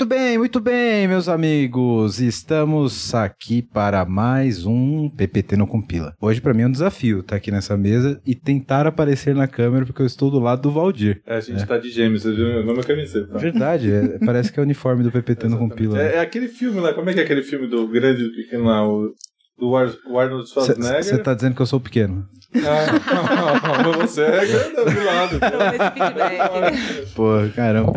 Muito bem, muito bem, meus amigos. Estamos aqui para mais um PPT no Compila. Hoje, para mim, é um desafio estar aqui nessa mesa e tentar aparecer na câmera, porque eu estou do lado do Valdir. É, a gente tá de gêmeos, você viu meu nome é camiseta. Verdade, é- parece que é o uniforme do PPT no Compila. É, é aquele filme lá, como é que é aquele filme do grande do pequeno lá, o, do Ar- o Arnold Schwarzenegger? Você tá dizendo que eu sou pequeno. Ah, mas você é grande do lado. Pô, caramba.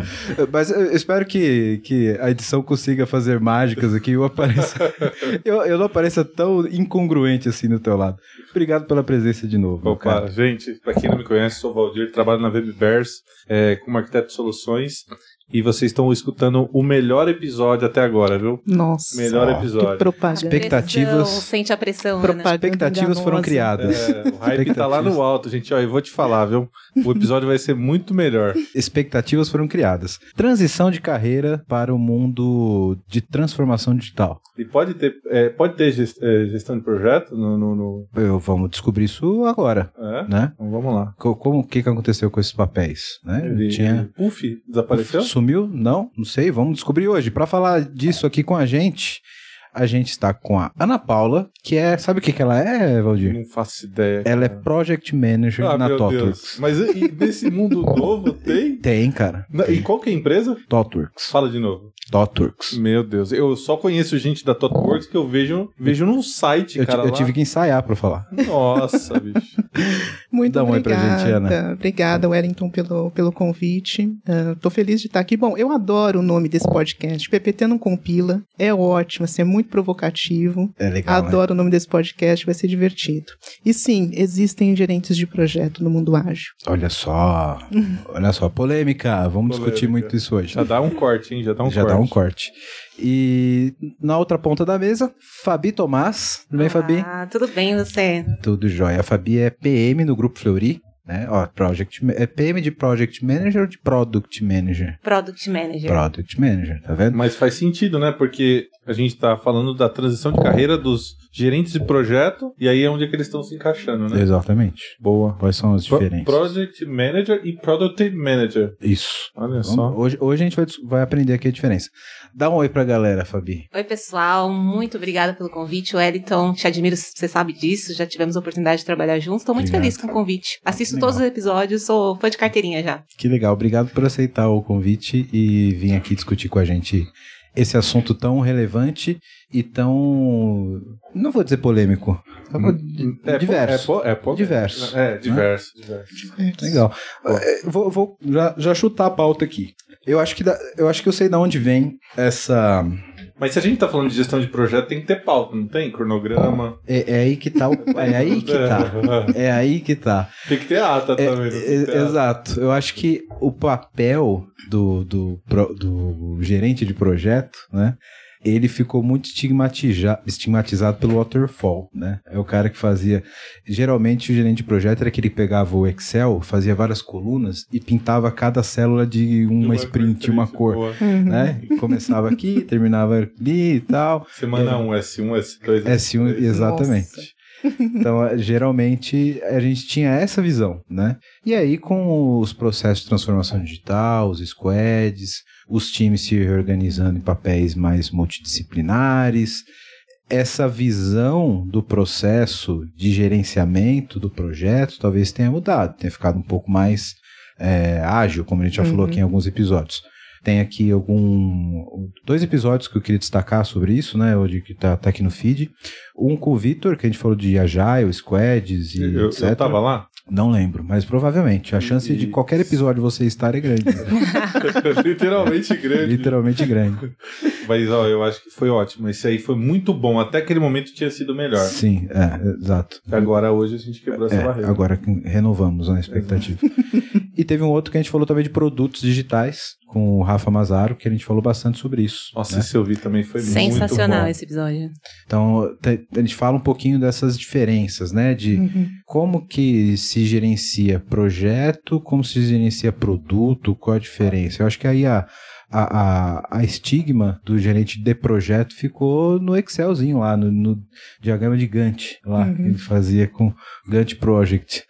Mas eu espero que, que a edição consiga fazer mágicas aqui e eu apareça. eu, eu não apareça tão incongruente assim do teu lado. Obrigado pela presença de novo. Opa, cara. gente, pra quem não me conhece, sou o Valdir, trabalho na Webbears é, como arquiteto de soluções e vocês estão escutando o melhor episódio até agora, viu? Nossa. Melhor Que episódio. propaganda. Expectativas- Pressão, sente a pressão, Ana. Propaganda Expectativas foram criadas. É, o hype tá lá no alto, gente. Ó, eu vou te falar, viu? O episódio vai ser muito melhor. Expectativas foram criadas. Transição de carreira para o mundo de transformação digital. E pode ter, é, pode ter é, gestão de projeto no. no, no- Eu, vamos descobrir isso agora, É? né? Então vamos lá. Co- Como o que, que aconteceu com esses papéis? Né? Ele, Tinha. Puff, desapareceu? Sumiu? Não, não sei. Vamos descobrir hoje. Para falar disso aqui com a gente, a gente está com a Ana Paula, que é. Sabe o que, que ela é, Valdir? Não faço ideia. Ela é cara. Project Manager Ah, na TOTWorks. Mas e, nesse mundo novo tem? Tem, cara. Na- E qual que é a empresa? TOTWorks. Fala de novo. TOTWorks. Meu Deus, eu só conheço gente da Totworks que eu vejo, vejo num site, Eu, cara. eu lá. tive que ensaiar para falar. Nossa, bicho. Muito Dá um oi pra obrigada. gente, Ana. Obrigada, Wellington, pelo, pelo convite. Ah, tô feliz de estar aqui. Bom, eu adoro o nome desse podcast. PPT não compila. É ótimo, assim, é muito provocativo. É legal. né? adoro o nome desse podcast, vai ser divertido. E sim, existem gerentes de projeto no mundo ágil. Olha só. Olha só. Polêmica. Vamos discutir Polêmica. muito isso hoje. Já dá um corte, hein? Já dá um Já corte. Dá um corte. E na outra ponta da mesa, Fabi Tomás. Tudo bem, Fabi? Ah, tudo bem você? Tudo jóia. A Fabi é PM no Grupo Fleury, né? Ó, Project, é PM de Project Manager ou de Product Manager? Product Manager. Product Manager, tá vendo? Mas faz sentido, né? Porque a gente tá falando da transição de carreira dos gerentes de projeto e aí é onde é que eles estão se encaixando, né? Exatamente. Boa. Quais são as Pro- diferenças? Project Manager e Product Manager. Isso. Olha Vamos- só. hoje, hoje a gente vai, vai aprender aqui a diferença. Dá um oi pra galera, Fabi. Oi, pessoal. Muito obrigada pelo convite. Wellington, te admiro, você sabe disso. Já tivemos a oportunidade de trabalhar juntos. Estou muito Obrigado. feliz com o convite. Assisto Legal. todos os episódios, sou fã de carteirinha já. Que legal. Obrigado por aceitar o convite e vir aqui discutir com a gente esse assunto tão relevante e tão. Não vou dizer polêmico. Eu vou- É, diverso. po- É, po- é, po- Diverso. É, diverso, diverso. Legal. É, Vou, vou já, já chutar a pauta aqui. Eu acho, que dá- eu acho que eu sei de onde vem essa. Mas se a gente tá falando de gestão de projeto, tem que ter pauta, não tem? Cronograma. É, é aí que tá. o- É aí que tá. É aí que tá. Tem que ter ata É, também. é, exato. Eu acho que o papel do, do, pro- do gerente de projeto, né? Ele ficou muito estigmatiza- estigmatizado pelo waterfall, né? É o cara que fazia. Geralmente o gerente de projeto era que ele pegava o Excel, fazia várias colunas e pintava cada célula de uma sprint, uma cor, Boa. Uhum. né? E começava aqui, terminava ali e tal. Semana 1, S1, S2, S1, exatamente. Então, eh, geralmente, a gente tinha essa visão, né? E aí, com os processos de transformação digital, os squads, os times se reorganizando em papéis mais multidisciplinares, essa visão do processo de gerenciamento do projeto talvez tenha mudado, tenha ficado um pouco mais eh, ágil, como a gente já falou Uhum. aqui em alguns episódios. Tem aqui algum dois episódios que eu queria destacar sobre isso, né? Hoje que tá, tá aqui no feed. Um com o Vitor, que a gente falou de Agile, Squads e Eu, etc. eu tava lá? Não lembro, mas provavelmente. A chance de E- qualquer episódio você estar é grande. Literalmente grande. Literalmente grande. Mas ó, eu acho que foi ótimo. Esse aí foi muito bom. Até aquele momento tinha sido melhor. Sim, é, exato. Agora hoje a gente quebrou essa É, barreira. agora que renovamos né, a expectativa. e teve um outro que a gente falou também de produtos digitais, com o Rafa Mazaro, que a gente falou bastante sobre isso. Nossa, né? esse eu vi também foi Sensacional muito bom. esse episódio. Então, a gente fala um pouquinho dessas diferenças, né? De Uhum. como que se gerencia projeto, como se gerencia produto, qual a diferença. Eu acho que aí a, a, a, a estigma do gerente de projeto ficou no Excelzinho lá, no, no diagrama de Gantt, lá, Uhum. que ele fazia com Gantt Project.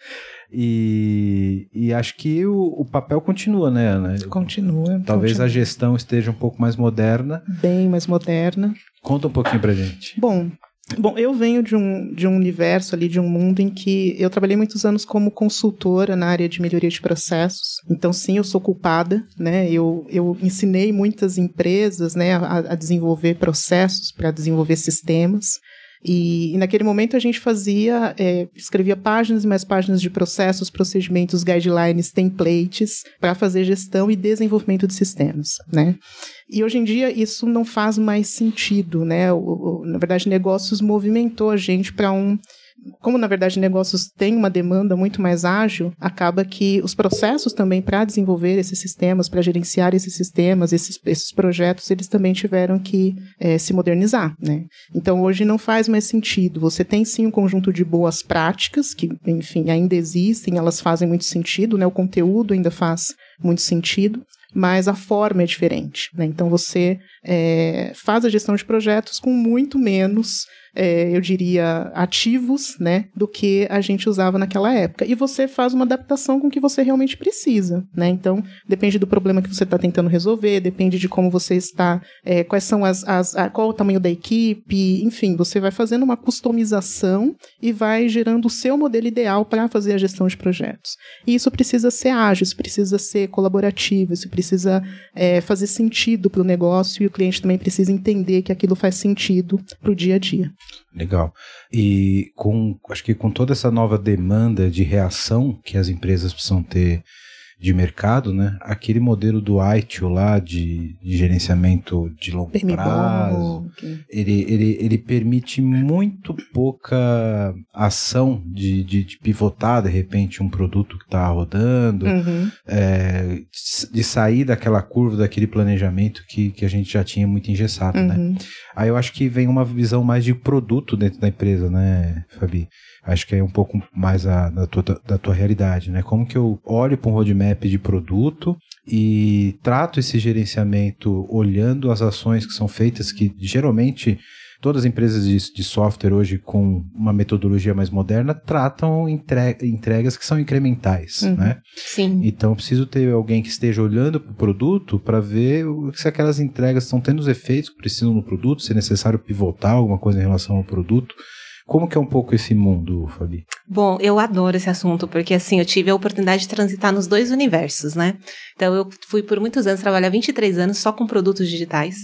E, e acho que o, o papel continua, né, Ana? Continua. Talvez continua. a gestão esteja um pouco mais moderna. Bem mais moderna. Conta um pouquinho pra gente. Bom, Bom, eu venho de um, de um universo ali, de um mundo em que eu trabalhei muitos anos como consultora na área de melhoria de processos. Então, sim, eu sou culpada, né? Eu, eu ensinei muitas empresas, né, a, a desenvolver processos para desenvolver sistemas. E, e, naquele momento a gente fazia, é, escrevia páginas e mais páginas de processos, procedimentos, guidelines, templates para fazer gestão e desenvolvimento de sistemas, né? E hoje em dia isso não faz mais sentido, né? O, o, na verdade, negócios movimentou a gente para um como na verdade negócios têm uma demanda muito mais ágil, acaba que os processos também para desenvolver esses sistemas, para gerenciar esses sistemas, esses, esses projetos, eles também tiveram que é, se modernizar, né? Então hoje não faz mais sentido. Você tem sim um conjunto de boas práticas que, enfim, ainda existem, elas fazem muito sentido, né? O conteúdo ainda faz muito sentido, mas a forma é diferente. Né? Então você é, faz a gestão de projetos com muito menos é, eu diria, ativos, né, do que a gente usava naquela época. E você faz uma adaptação com o que você realmente precisa, né? Então, depende do problema que você está tentando resolver, depende de como você está, é, quais são as, as a, qual o tamanho da equipe, enfim, você vai fazendo uma customização e vai gerando o seu modelo ideal para fazer a gestão de projetos. E isso precisa ser ágil, isso precisa ser colaborativo, isso precisa é, fazer sentido para o negócio cliente também precisa entender que aquilo faz sentido para o dia a dia. Legal. E com, acho que com toda essa nova demanda de reação que as empresas precisam ter de mercado, né? Aquele modelo do ITIL lá de, de gerenciamento de longo prazo, ele, ele, ele permite muito pouca ação de, de, de pivotar de repente um produto que está rodando, Uhum. é, de sair daquela curva, daquele planejamento que, que a gente já tinha muito engessado, né? Uhum. Aí eu acho que vem uma visão mais de produto dentro da empresa, né, Fabi? Acho que é um pouco mais a, da, tua, da tua realidade, né? Como que eu olho para um roadmap de produto e trato esse gerenciamento olhando as ações que são feitas, que geralmente todas as empresas de, de software hoje com uma metodologia mais moderna tratam entre, entregas que são incrementais, Uhum. né? Sim. Então eu preciso ter alguém que esteja olhando para o produto para ver se aquelas entregas estão tendo os efeitos que precisam no produto, se é necessário pivotar alguma coisa em relação ao produto. Como que é um pouco esse mundo, Fabi? Bom, eu adoro esse assunto, porque assim, eu tive a oportunidade de transitar nos dois universos, né? Então, eu fui por muitos anos, trabalhar 23 anos só com produtos digitais.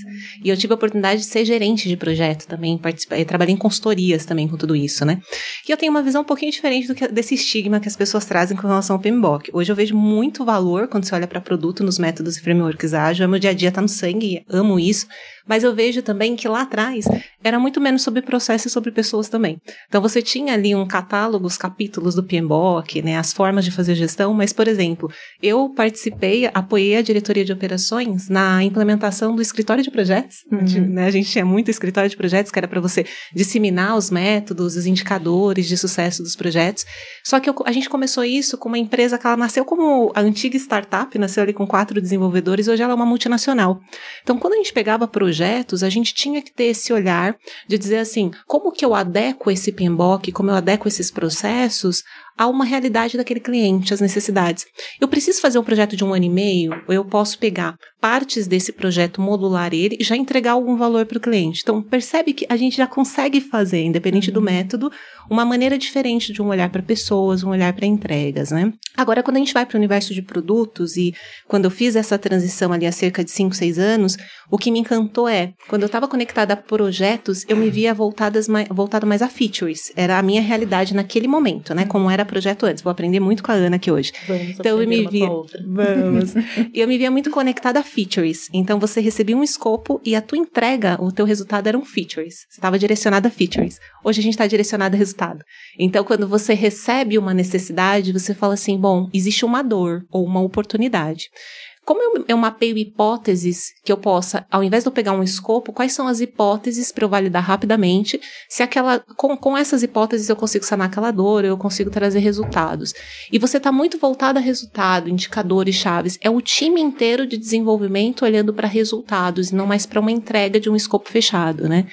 E eu tive a oportunidade de ser gerente de projeto também, participar, trabalhei em consultorias também com tudo isso, né? E eu tenho uma visão um pouquinho diferente que, desse estigma que as pessoas trazem com relação ao PMBOK. Hoje eu vejo muito valor quando você olha para produto nos métodos e frameworks ágil. Meu dia a dia tá no sangue, amo isso. Mas eu vejo também que lá atrás era muito menos sobre processo e sobre pessoas também. Então você tinha ali um catálogo, os capítulos do PMBOK, né, as formas de fazer gestão, mas, por exemplo, eu participei, apoiei a diretoria de operações na implementação do escritório de projetos. Uhum. Né, a gente tinha muito escritório de projetos que era para você disseminar os métodos, os indicadores de sucesso dos projetos. Só que eu- a gente começou isso com uma empresa que ela nasceu como a antiga startup, nasceu ali com quatro desenvolvedores, hoje ela é uma multinacional. Então, quando a gente pegava projetos, a gente tinha que ter esse olhar de dizer assim, como que eu adequo esse PMBOK, como eu adequo esses processos a uma realidade daquele cliente, as necessidades. Eu preciso fazer um projeto de um ano e meio, ou eu posso pegar partes desse projeto, modular ele e já entregar algum valor para o cliente. Então, percebe que a gente já consegue fazer, independente do método, uma maneira diferente de um olhar para pessoas, um olhar para entregas, né? Agora, quando a gente vai para o universo de produtos e quando eu fiz essa transição ali há cerca de 5, 6 anos, o que me encantou é, quando eu estava conectada a projetos, eu me via voltadas mais, voltada mais a features. Era a minha realidade naquele momento, né? Como era projeto antes. Vou aprender muito com a Ana aqui hoje. Vamos Então eu me via. Vamos. e eu me via muito conectada a features. Então você recebia um escopo e a tua entrega, o teu resultado eram features. Você estava direcionada a features. Hoje a gente está direcionado a resultado. Então quando você recebe uma necessidade, você fala assim: bom, existe uma dor ou uma oportunidade. Como eu, eu mapeio hipóteses que eu possa, ao invés de eu pegar um escopo, quais são as hipóteses para eu validar rapidamente? Se aquela, com, com essas hipóteses eu consigo sanar aquela dor, eu consigo trazer resultados. E você está muito voltado a resultado, indicadores chaves. É o time inteiro de desenvolvimento olhando para resultados e não mais para uma entrega de um escopo fechado, né?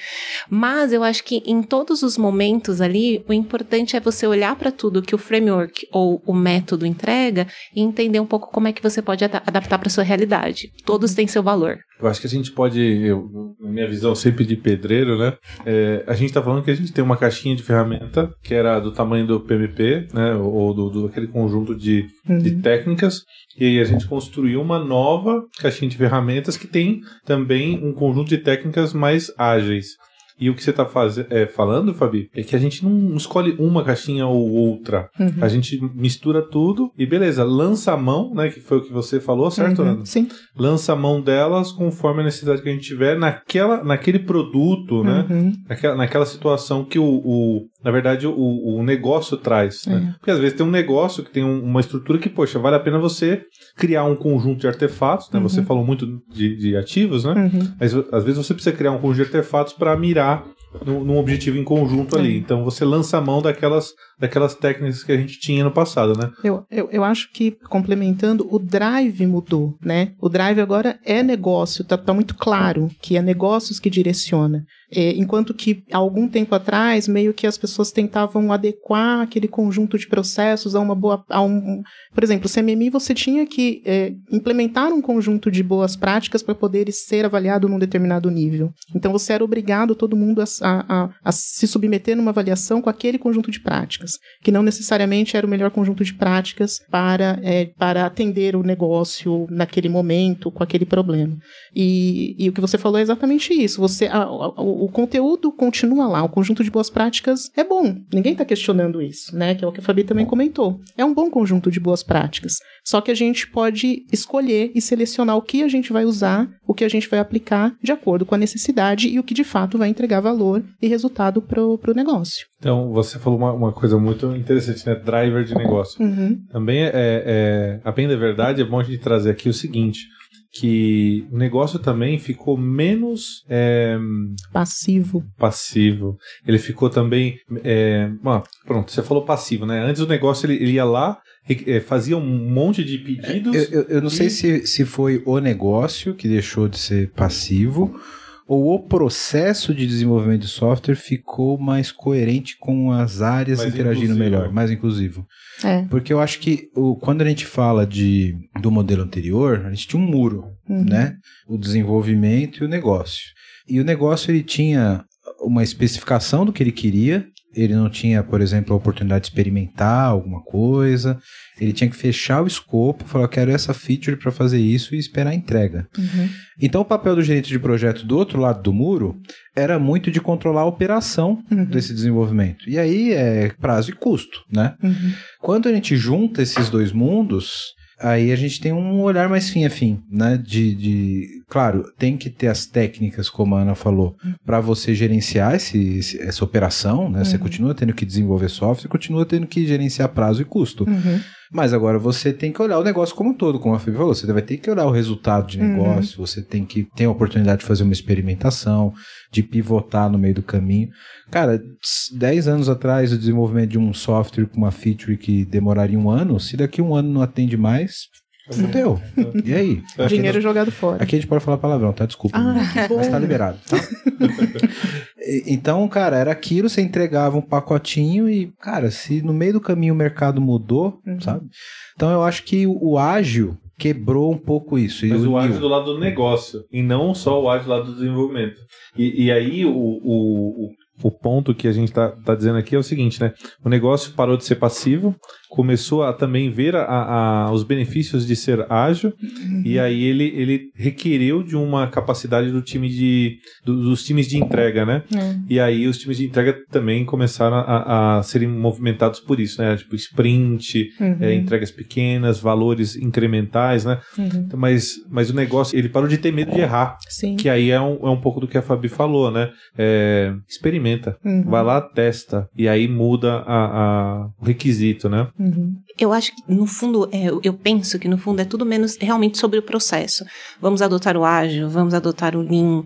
Mas eu acho que em todos os momentos ali, o importante é você olhar para tudo que o framework ou o método entrega e entender um pouco como é que você pode ad adaptar para sua realidade. Todos têm seu valor. Eu acho que a gente pode, eu, na minha visão sempre de pedreiro, né? É, a gente está falando que a gente tem uma caixinha de ferramenta que era do tamanho do PMP, né? Ou do, do aquele conjunto de, uhum. de técnicas. E aí a gente construiu uma nova caixinha de ferramentas que tem também um conjunto de técnicas mais ágeis. E o que você está é, falando, Fabi, é que a gente não escolhe uma caixinha ou outra. Uhum. A gente mistura tudo e beleza, lança a mão, né? Que foi o que você falou, certo, uhum. Ana? Sim. Lança a mão delas conforme a necessidade que a gente tiver naquela, naquele produto, né? Uhum. Naquela, naquela situação que o, o na verdade, o, o negócio traz. Né? É. Porque às vezes tem um negócio que tem um, uma estrutura que, poxa, vale a pena você criar um conjunto de artefatos. Né? Uhum. Você falou muito de, de ativos, né? Uhum. Mas às vezes você precisa criar um conjunto de artefatos para mirar num objetivo em conjunto ali. É. Então você lança a mão daquelas, daquelas técnicas que a gente tinha no passado, né? Eu, eu, eu acho que, complementando, o drive mudou, né? O drive agora é negócio, tá, tá muito claro que é negócios que direciona. É, enquanto que algum tempo atrás, meio que as pessoas tentavam adequar aquele conjunto de processos a uma boa. A um, por exemplo, o CMMI você tinha que é, implementar um conjunto de boas práticas para poder ser avaliado num determinado nível. Então você era obrigado, todo mundo, a, a, a, se submeter numa avaliação com aquele conjunto de práticas, que não necessariamente era o melhor conjunto de práticas para, é, para atender o negócio naquele momento, com aquele problema. E, e o que você falou é exatamente isso. Você, a, o conteúdo continua lá, o conjunto de boas práticas é bom. Ninguém está questionando isso, né? Que é o que a Fabi também comentou. É um bom conjunto de boas práticas. Só que a gente pode escolher e selecionar o que a gente vai usar, o que a gente vai aplicar de acordo com a necessidade e o que de fato vai entregar valor e resultado para o negócio. Então, você falou uma, uma, coisa muito interessante, né? Driver de negócio. Uhum. Também é, é, a bem da verdade, é bom a gente trazer aqui o seguinte que o negócio também ficou menos é, passivo. Passivo. Ele ficou também. É, bom, pronto, você falou passivo, né? Antes o negócio ele, ele ia lá, é, fazia um monte de pedidos. Eu, eu, eu não e... sei se, se foi o negócio que deixou de ser passivo ou o processo de desenvolvimento de software ficou mais coerente com as áreas mais interagindo melhor, é. mais inclusivo. É. Porque eu acho que o, quando a gente fala de, do modelo anterior, a gente tinha um muro, uhum. né? O desenvolvimento e o negócio. E o negócio ele tinha uma especificação do que ele queria, ele não tinha, por exemplo, a oportunidade de experimentar alguma coisa, ele tinha que fechar o escopo, falar, eu quero essa feature para fazer isso e esperar a entrega. Uhum. Então, o papel do gerente de projeto do outro lado do muro era muito de controlar a operação uhum. desse desenvolvimento. E aí é prazo e custo, né? Uhum. Quando a gente junta esses dois mundos, aí a gente tem um olhar mais fim a fim, né? De, de claro, tem que ter as técnicas, como a Ana falou, para você gerenciar esse, esse, essa operação, né? Uhum. Você continua tendo que desenvolver software, continua tendo que gerenciar prazo e custo. Uhum. Mas agora você tem que olhar o negócio como um todo, como a Felipe falou. Você vai ter que olhar o resultado de uhum. negócio, uhum. você tem que ter a oportunidade de fazer uma experimentação, de pivotar no meio do caminho. Cara, 10 anos atrás, o desenvolvimento de um software com uma feature que demoraria um ano, se daqui um ano não atende mais, Fudeu. E aí? Dinheiro gente, jogado fora. Aqui a gente pode falar palavrão, tá? Desculpa. Ah, mas tá liberado, tá? então, cara, era aquilo, você entregava um pacotinho e, cara, se no meio do caminho o mercado mudou, uhum. sabe? Então eu acho que o, o ágil quebrou um pouco isso. Mas o ágil do lado do negócio, e não só o ágil do lado do desenvolvimento. E, e aí o, o, o ponto que a gente está tá dizendo aqui é o seguinte, né? O negócio parou de ser passivo, começou a também ver a, a, os benefícios de ser ágil, uhum. e aí ele, ele requeriu de uma capacidade do time de do, dos times de entrega, né? Uhum. E aí os times de entrega também começaram a, a serem movimentados por isso, né? Tipo sprint, uhum. é, entregas pequenas, valores incrementais, né? Uhum. Então, mas, mas o negócio ele parou de ter medo de errar, Sim. que aí é um, é um pouco do que a Fabi falou, né? É, experimenta experimenta. Uhum. Vai lá, testa. E aí muda a, a- o requisito, né? Uhum. Eu acho que, no fundo, é, eu- penso que, no fundo, é tudo menos realmente sobre o processo. Vamos adotar o ágil, vamos adotar o lean.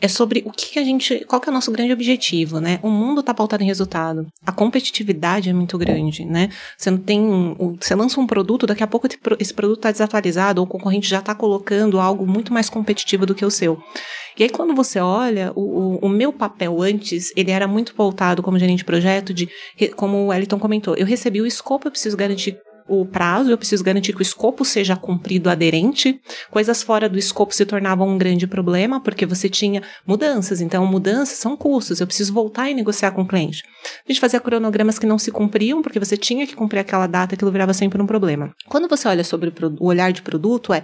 É sobre o que, que a gente. Qual que é o nosso grande objetivo, né? O mundo está pautado em resultado. A competitividade é muito grande, né? Você não tem. Você lança um produto, daqui a pouco esse pro- esse produto está desatualizado, ou o concorrente já está colocando algo muito mais competitivo do que o seu. E aí, quando você olha, o, o, o meu papel antes, ele era muito pautado como gerente de projeto, de, como o Eliton comentou, eu recebi o escopo, eu preciso garantir o prazo, eu preciso garantir que o escopo seja cumprido aderente. Coisas fora do escopo se tornavam um grande problema, porque você tinha mudanças. Então, mudanças são custos. Eu preciso voltar e negociar com o cliente. A gente fazia cronogramas que não se cumpriam, porque você tinha que cumprir aquela data, aquilo virava sempre um problema. Quando você olha sobre o, olhar de produto, é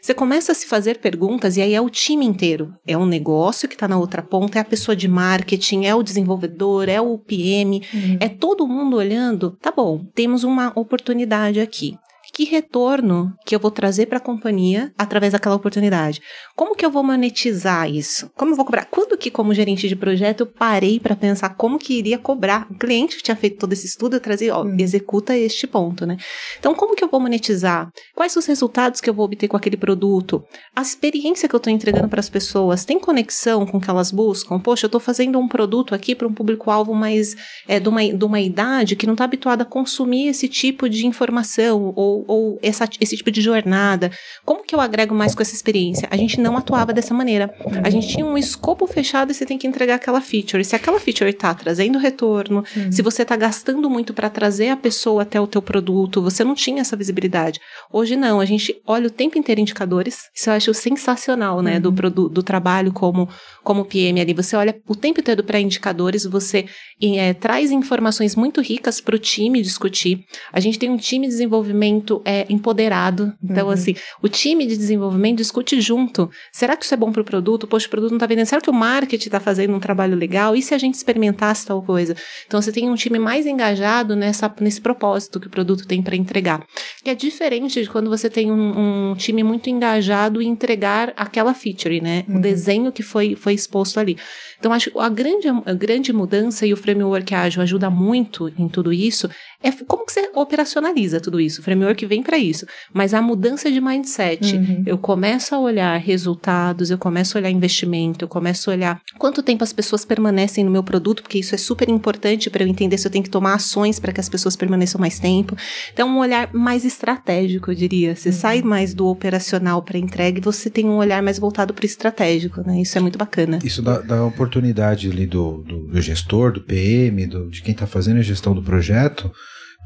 você começa a se fazer perguntas e aí é o time inteiro. É o negócio que está na outra ponta, é a pessoa de marketing, é o desenvolvedor, é o PM, Uhum. é todo mundo olhando. Tá bom, temos uma oportunidade aqui. Que retorno que eu vou trazer para a companhia através daquela oportunidade? Como que eu vou monetizar isso? Como eu vou cobrar? Quando que, como gerente de projeto, eu parei para pensar como que iria cobrar? O cliente que tinha feito todo esse estudo, eu trazia, ó, Uhum. executa este ponto, né? Então, como que eu vou monetizar? Quais os resultados que eu vou obter com aquele produto? A experiência que eu estou entregando para as pessoas tem conexão com o que elas buscam? Poxa, eu estou fazendo um produto aqui para um público-alvo mais é, de, uma, de uma idade que não está habituado a consumir esse tipo de informação ou, ou essa, esse tipo de jornada. Como que eu agrego mais com essa experiência? A gente não atuava dessa maneira. A gente tinha um escopo fechado e você tem que entregar aquela feature. Se aquela feature está trazendo retorno, Uhum. se você está gastando muito para trazer a pessoa até o teu produto, você não tinha essa visibilidade. Hoje não, a gente olha o tempo inteiro indicadores. Isso eu acho sensacional, né, do, Uhum. produ- do trabalho como, como PM ali. Você olha o tempo inteiro para indicadores, você eh, traz informações muito ricas para o time discutir. A gente tem um time de desenvolvimento é, empoderado. Então, Uhum. assim, o time de desenvolvimento discute junto. Será que isso é bom para o produto? Poxa, o produto não está vendendo. Será que o marketing está fazendo um trabalho legal? E se a gente experimentasse tal coisa? Então, você tem um time mais engajado nessa, nesse propósito que o produto tem para entregar. Que é diferente de quando você tem um, um time muito engajado em entregar aquela feature, né? O Uhum. desenho que foi, foi exposto ali. Então, acho que a grande, a grande mudança e o framework ágil ajuda muito em tudo isso é como que você operacionaliza tudo isso. O framework vem para isso. Mas a mudança de mindset. Uhum. Eu começo a olhar resultados, eu começo a olhar investimento, eu começo a olhar quanto tempo as pessoas permanecem no meu produto, porque isso é super importante para eu entender se eu tenho que tomar ações para que as pessoas permaneçam mais tempo. Então, um olhar mais estratégico, eu diria. Você Uhum. sai mais do operacional para entrega e você tem um olhar mais voltado para o estratégico, né? Isso é muito bacana. Isso dá, dá oportunidade ali do, do, do gestor, do PM, do- de quem está fazendo a gestão do projeto,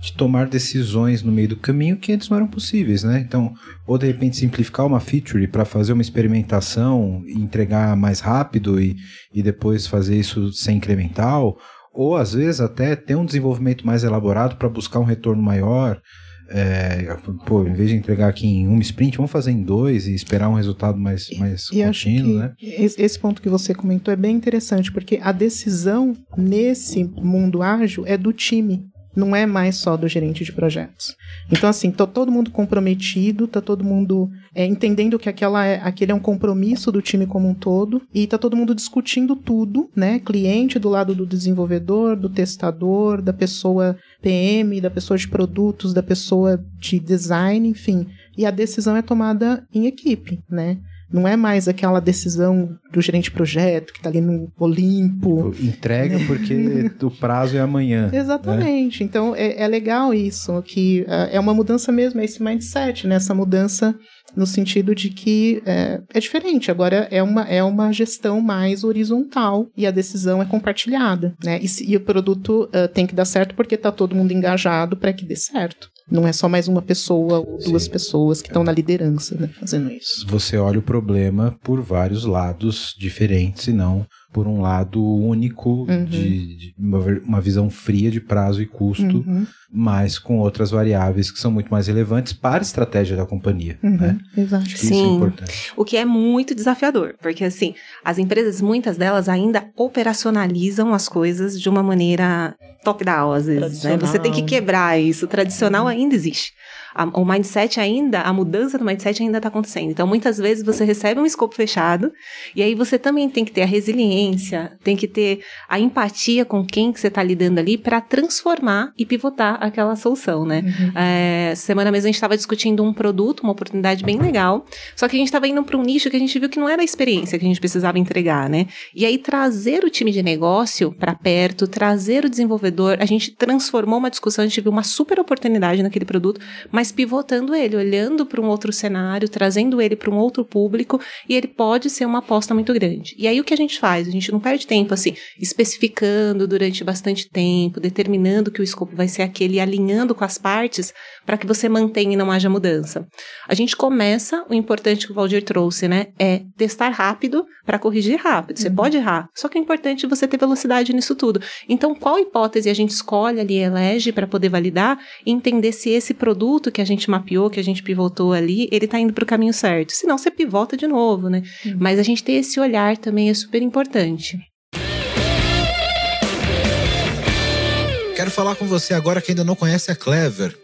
de tomar decisões no meio do caminho que antes não eram possíveis, né? Então, ou de repente simplificar uma feature para fazer uma experimentação entregar mais rápido e, e depois fazer isso sem incremental, ou às vezes até ter um desenvolvimento mais elaborado para buscar um retorno maior. É, pô, em vez de entregar aqui em uma sprint, vamos fazer em dois e esperar um resultado mais, mais E contínuo, né? esse ponto que você comentou é bem interessante, porque a decisão nesse mundo ágil é do time, não é mais só do gerente de projetos. Então, assim, tá todo mundo comprometido, tá todo mundo é, entendendo que aquela é, aquele é um compromisso do time como um todo, e tá todo mundo discutindo tudo, né? Cliente do lado do desenvolvedor, do testador, da pessoa PM, da pessoa de produtos, da pessoa de design, enfim. E a decisão é tomada em equipe, né? Não é mais aquela decisão do gerente de projeto que está ali no Olimpo. Entrega porque o prazo é amanhã. Exatamente. Então é, é legal isso, que ah, é uma mudança mesmo, é esse mindset, né? Essa mudança no sentido de que é, é diferente. Agora é uma, é uma gestão mais horizontal e a decisão é compartilhada, né? E, se- e o produto ah, tem que dar certo porque está todo mundo engajado para que dê certo. Não é só mais uma pessoa ou duas Sim. pessoas que estão na liderança, né? Fazendo isso. Você olha o problema por vários lados diferentes e não por um lado único Uhum. de, de uma, uma visão fria de prazo e custo, Uhum, mas com outras variáveis que são muito mais relevantes para a estratégia da companhia. uhum, Né? Exato. Acho que isso é Sim. importante. O que é muito desafiador, porque assim, as empresas, muitas delas ainda operacionalizam as coisas de uma maneira top-down, às vezes. Né? Você tem que quebrar isso. O tradicional ainda existe. A- o mindset ainda, a mudança do mindset ainda está acontecendo. Então, muitas vezes você recebe um escopo fechado, e aí você também tem que ter a resiliência tem que ter a empatia com quem que você está lidando ali para transformar e pivotar aquela solução, né? Uhum. É, semana mesmo a gente estava discutindo um produto, uma oportunidade bem legal, só que a gente estava indo para um nicho que a gente viu que não era a experiência que a gente precisava entregar, né? E aí trazer o time de negócio para perto, trazer o desenvolvedor, a gente transformou uma discussão, a gente viu uma super oportunidade naquele produto, mas pivotando ele, olhando para um outro cenário, trazendo ele para um outro público, e ele pode ser uma aposta muito grande. E aí o que a gente faz? A gente não perde tempo assim, especificando durante bastante tempo, determinando que o escopo vai ser aquele alinhando com as partes para que você mantenha e não haja mudança. A gente começa, o importante que o Valdir trouxe, né, é testar rápido para corrigir rápido. Você uhum. pode errar, só que é importante você ter velocidade nisso tudo. Então, qual hipótese a gente escolhe ali, elege para poder validar e entender se esse produto que a gente mapeou, que a gente pivotou ali, ele está indo para o caminho certo. Senão, você pivota de novo, né? Uhum. Mas a gente ter esse olhar também é super importante. Quero falar com você agora que ainda não conhece a Clever.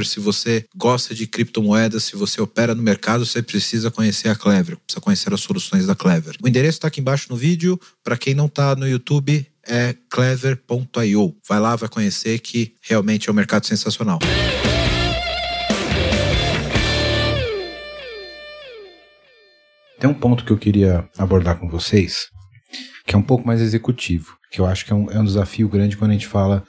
Clever, se você gosta de criptomoedas, se você opera no mercado, você precisa conhecer a Clever, precisa conhecer as soluções da Clever. O endereço está aqui embaixo no vídeo. Para quem não está no YouTube, é clever.io. Vai lá, vai conhecer que realmente é um mercado sensacional. Tem um ponto que eu queria abordar com vocês, que é um pouco mais executivo, que eu acho que é um, é um desafio grande quando a gente fala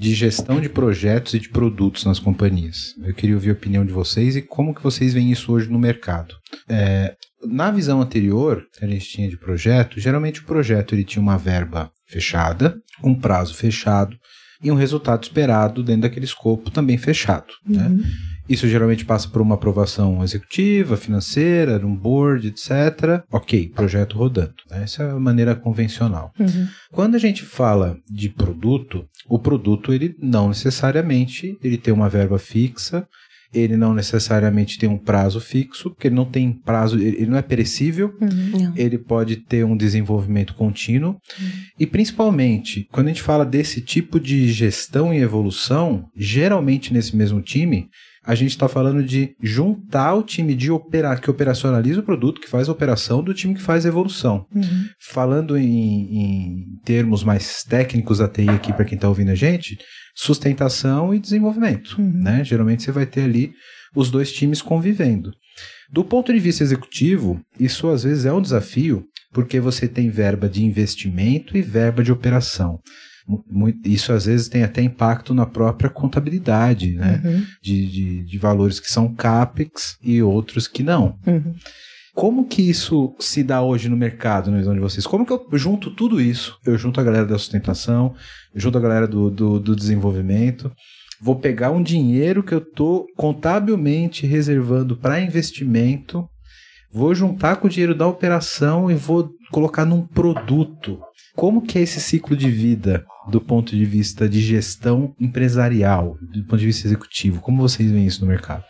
de gestão de projetos e de produtos nas companhias. Eu queria ouvir a opinião de vocês e como que vocês veem isso hoje no mercado. É, na visão anterior que a gente tinha de projeto, geralmente o projeto ele tinha uma verba fechada, um prazo fechado e um resultado esperado dentro daquele escopo também fechado. Né? Uhum. Né? Isso geralmente passa por uma aprovação executiva, financeira, um board, etc. Ok, projeto rodando. Né? Essa é a maneira convencional. Uhum. Quando a gente fala de produto, o produto ele não necessariamente ele tem uma verba fixa, ele não necessariamente tem um prazo fixo, porque ele não tem prazo, ele não é perecível, uhum. ele pode ter um desenvolvimento contínuo. Uhum. E principalmente, quando a gente fala desse tipo de gestão e evolução, geralmente nesse mesmo time, a gente está falando de juntar o time de opera, que operacionaliza o produto, que faz a operação, do time que faz a evolução. Uhum. Falando em, em, termos mais técnicos da TI aqui para quem está ouvindo a gente, sustentação e desenvolvimento. Uhum. Né? Geralmente você vai ter ali os dois times convivendo. Do ponto de vista executivo, isso às vezes é um desafio, porque você tem verba de investimento e verba de operação isso às vezes tem até impacto na própria contabilidade, né? Uhum. De, de, de, valores que são CAPEX e outros que não. Uhum. Como que isso se dá hoje no mercado, na visão de vocês? Como que eu junto tudo isso? Eu junto a galera da sustentação, junto a galera do, do, do desenvolvimento, vou pegar um dinheiro que eu estou contabilmente reservando para investimento, vou juntar com o dinheiro da operação e vou colocar num produto. Como que é esse ciclo de vida do ponto de vista de gestão empresarial, do ponto de vista executivo? Como vocês veem isso no mercado?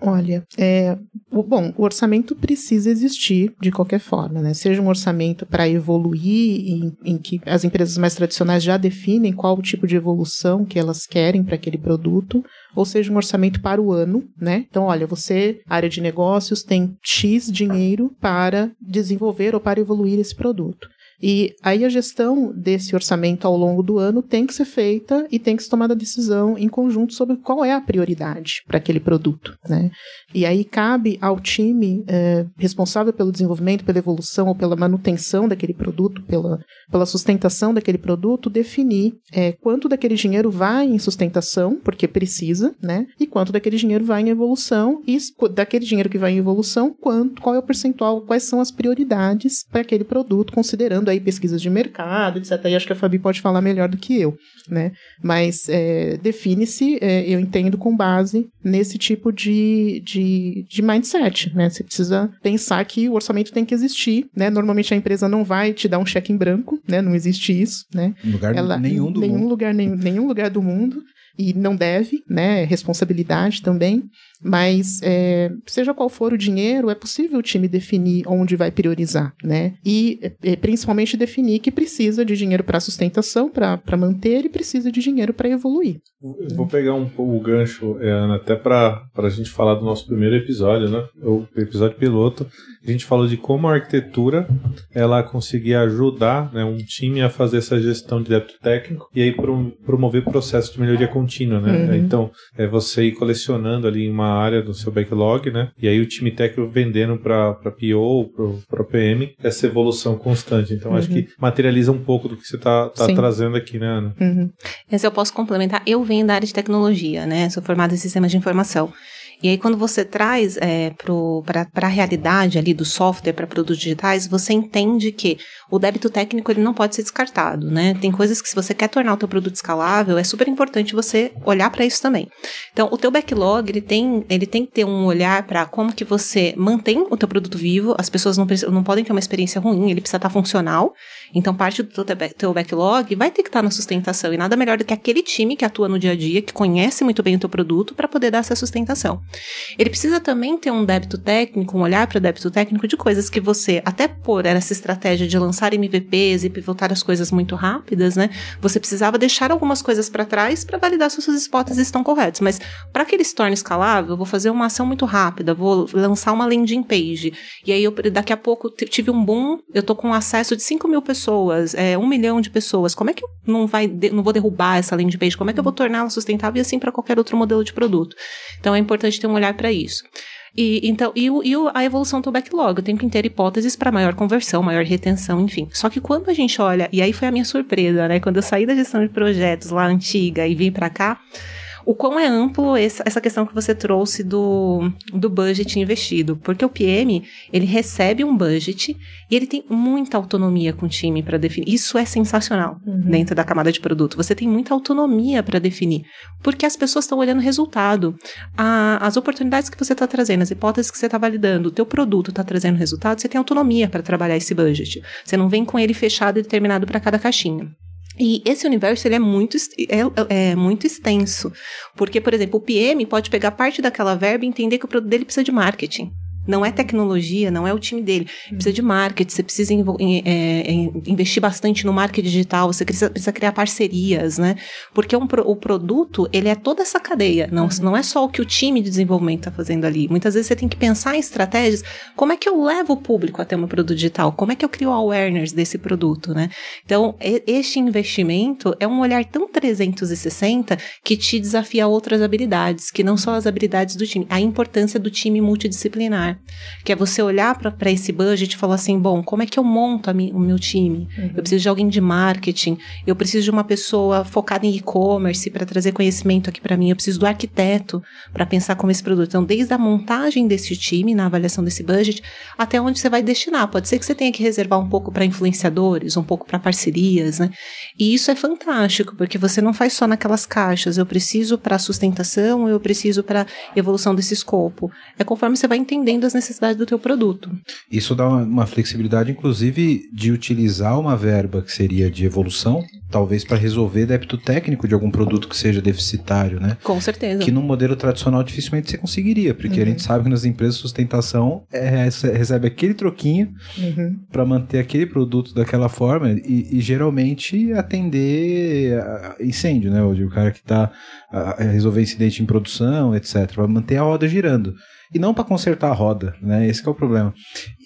Olha, é, bom, o orçamento precisa existir de qualquer forma, né? Seja um orçamento para evoluir, em, em, que as empresas mais tradicionais já definem qual o tipo de evolução que elas querem para aquele produto, ou seja um orçamento para o ano, né? Então, olha, você, área de negócios, tem X dinheiro para desenvolver ou para evoluir esse produto. E aí a gestão desse orçamento ao longo do ano tem que ser feita e tem que ser tomada a decisão em conjunto sobre qual é a prioridade para aquele produto, né? E aí cabe ao time é, responsável pelo desenvolvimento, pela evolução ou pela manutenção daquele produto, pela, pela sustentação daquele produto, definir é, quanto daquele dinheiro vai em sustentação, porque precisa, né? E quanto daquele dinheiro vai em evolução e daquele dinheiro que vai em evolução, quanto, qual é o percentual, quais são as prioridades para aquele produto, considerando usando aí pesquisas de mercado, etc. E acho que a Fabi pode falar melhor do que eu, né? Mas é, define-se, é, eu entendo, com base nesse tipo de, de, de mindset, né? Você precisa pensar que o orçamento tem que existir, né? Normalmente a empresa não vai te dar um cheque em branco, né? Não existe isso, né? Lugar Ela, nenhum do nenhum mundo. lugar nenhum, nenhum lugar do mundo e não deve, né? Responsabilidade também. Mas é, seja qual for o dinheiro, é possível o time definir onde vai priorizar, né? E é, principalmente definir que precisa de dinheiro para sustentação, para manter, e precisa de dinheiro para evoluir. Eu Vou pegar um pouco o gancho, é, Ana, até para a gente falar do nosso primeiro episódio, né? O episódio piloto. A gente falou de como a arquitetura ela conseguia ajudar né, um time a fazer essa gestão de débito técnico e aí pro- promover processo de melhoria contínua, né? Uhum. Então, é você ir colecionando ali uma área do seu backlog, né? E aí o time técnico vendendo para PO, para PM, essa evolução constante. Então, acho Uhum. que materializa um pouco do que você tá, tá Sim. trazendo aqui, né, Ana? Uhum. Esse eu posso complementar. Eu venho da área de tecnologia, né? Sou formada em sistemas de informação. E aí, quando você traz para a realidade ali do software para produtos digitais, você entende que o débito técnico ele não pode ser descartado, né? Tem coisas que se você quer tornar o teu produto escalável, é super importante você olhar para isso também. Então, o teu backlog, ele tem, ele tem que ter um olhar para como que você mantém o teu produto vivo, as pessoas não, não podem ter uma experiência ruim, ele precisa estar funcional. Então, parte do teu, ba- teu backlog vai ter que estar na sustentação. E nada melhor do que aquele time que atua no dia a dia, que conhece muito bem o teu produto, para poder dar essa sustentação. Ele precisa também ter um débito técnico, um olhar para o débito técnico de coisas que você, até por essa estratégia de lançar MVPs e pivotar as coisas muito rápidas, né? Você precisava deixar algumas coisas para trás para validar se as suas hipóteses estão corretas. Mas para que ele se torne escalável, vou fazer uma ação muito rápida, vou lançar uma landing page. E aí, eu, daqui a pouco, tive um boom, eu tô com acesso de 5 mil pessoas, é, 1 milhão de pessoas. Como é que eu não, vai de- não vou derrubar essa landing page? Como é que eu vou torná-la sustentável e assim para qualquer outro modelo de produto? Então, é importante ter um olhar para isso. E, então, e, o- e o- a evolução do backlog, eu tenho que ter hipóteses para maior conversão, maior retenção, enfim. Só que quando a gente olha, e aí foi a minha surpresa, né? Quando eu saí da gestão de projetos lá antiga e vim para cá, o quão é amplo essa, questão que você trouxe do, do budget investido. Porque o PM, ele recebe um budget e ele tem muita autonomia com o time para definir. Isso é sensacional Uhum. dentro da camada de produto. Você tem muita autonomia para definir. Porque as pessoas estão olhando o resultado. A- as oportunidades que você está trazendo, as hipóteses que você está validando, o teu produto está trazendo resultado, você tem autonomia para trabalhar esse budget. Você não vem com ele fechado e determinado para cada caixinha. E esse universo ele é muito, ex- é, é muito extenso. Porque, por exemplo, o PM pode pegar parte daquela verba e entender que o produto dele precisa de marketing. Não é tecnologia, não é o time dele. Precisa de marketing, você precisa em- é, investir bastante no marketing digital, você precisa, precisa criar parcerias, né? Porque um o produto, ele é toda essa cadeia. Não, não é só o que o time de desenvolvimento está fazendo ali. Muitas vezes você tem que pensar em estratégias. Como é que eu levo o público até um produto digital? Como é que eu crio awareness desse produto, né? Então, este investimento é um olhar tão 360 que te desafia a outras habilidades, que não são as habilidades do time. A importância do time multidisciplinar, que é você olhar para esse budget e falar assim, bom, como é que eu monto a mi- o meu time? Eu preciso de alguém de marketing, eu preciso de uma pessoa focada em e-commerce para trazer conhecimento aqui para mim, eu preciso do arquiteto para pensar como esse produto. Então, desde a montagem desse time, na avaliação desse budget, até onde você vai destinar. Pode ser que você tenha que reservar um pouco para influenciadores, um pouco para parcerias, né? E isso é fantástico, porque você não faz só naquelas caixas, eu preciso para sustentação, eu preciso para evolução desse escopo. É conforme você vai entendendo as necessidades do teu produto. Isso dá uma, flexibilidade, inclusive, de utilizar uma verba que seria de evolução, talvez para resolver débito técnico de algum produto que seja deficitário, né? Com certeza. Que no modelo tradicional dificilmente você conseguiria, porque a gente sabe que nas empresas sustentação é, rece- recebe aquele troquinho Uhum. para manter aquele produto daquela forma e, e geralmente atender a- incêndio, né? O cara que está a resolver incidente em produção, etc, para manter a roda girando e não para consertar a roda, né? Esse que é o problema.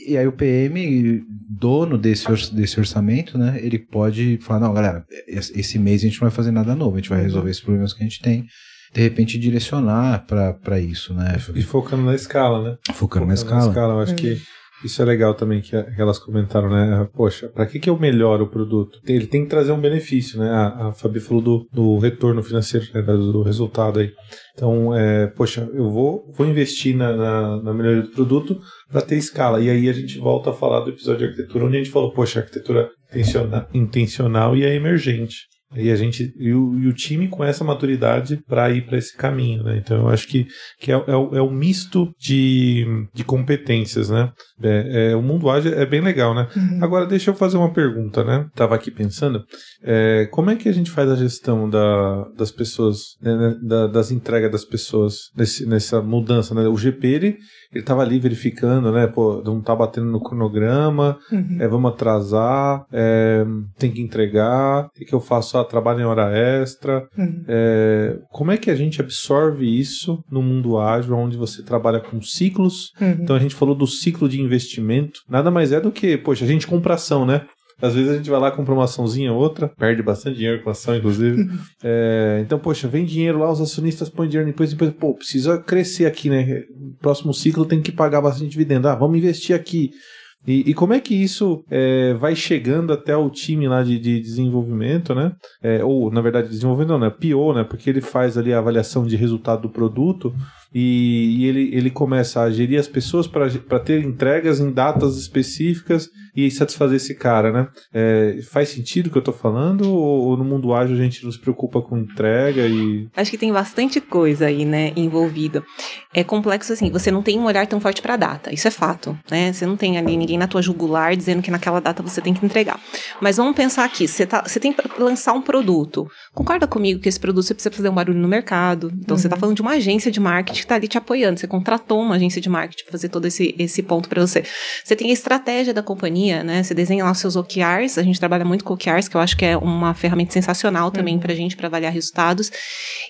E aí o PM, dono desse, or- desse orçamento, né? Ele pode falar, não, galera, esse mês a gente não vai fazer nada novo, a gente vai resolver esses problemas que a gente tem. De repente direcionar para isso, né? E focando na escala, né? Focando na escala. Eu acho que Isso é legal também que, elas comentaram, né? Poxa, para que, que eu melhoro o produto? Ele tem que trazer um benefício, né? A, a Fabi falou do, do retorno financeiro, né? do resultado aí. Então, é, poxa, eu vou, vou investir na, na, na melhoria do produto para ter escala. E aí a gente volta a falar do episódio de arquitetura, onde a gente falou, poxa, arquitetura intencional, intencional e é emergente. E a gente e o, e o time com essa maturidade para ir para esse caminho, né? Então eu acho que, que é, é, é um misto de, de competências, né? É, é, o mundo ágil é bem legal, né? Uhum. Agora deixa eu fazer uma pergunta, né? Tava aqui pensando, é, como é que a gente faz a gestão da, das pessoas, né, né da, das entregas das pessoas nesse, nessa mudança, né? O GP ele ele tava ali verificando, né? Pô, não tá batendo no cronograma, uhum. é, vamos atrasar, é, tem que entregar, o que, que eu faço? Ah, trabalho em hora extra. Uhum. É, como é que a gente absorve isso no mundo ágil, onde você trabalha com ciclos? Uhum. Então a gente falou do ciclo de investimento, nada mais é do que, poxa, a gente compra ação, né? Às vezes a gente vai lá, compra uma açãozinha ou outra, perde bastante dinheiro com ação, inclusive. é, então, poxa, vem dinheiro lá, os acionistas põem dinheiro depois, depois, pô, precisa crescer aqui, né? Próximo ciclo tem que pagar bastante dividendo. Ah, vamos investir aqui. E, e, como é que isso é, vai chegando até o time lá de, de desenvolvimento, né? É, ou, na verdade, desenvolvimento não, né? PO, né? Porque ele faz ali a avaliação de resultado do produto e, e ele, ele começa a gerir as pessoas para ter entregas em datas específicas e satisfazer esse cara, né? É, faz sentido o que eu tô falando? Ou, ou, no mundo ágil a gente não se preocupa com entrega e. Acho que tem bastante coisa aí, né, envolvida. É complexo assim, você não tem um olhar tão forte para data, isso é fato, né? Você não tem ali ninguém na tua jugular dizendo que naquela data você tem que entregar. Mas vamos pensar aqui, você, tá, você tem para lançar um produto. Concorda comigo que esse produto você precisa fazer um barulho no mercado? Então uhum. você tá falando de uma agência de marketing que está ali te apoiando. Você contratou uma agência de marketing para fazer todo esse, esse ponto para você. Você tem a estratégia da companhia, né? Você desenha lá os seus OKRs. A gente trabalha muito com OKRs, que eu acho que é uma ferramenta sensacional também uhum. para a gente para avaliar resultados.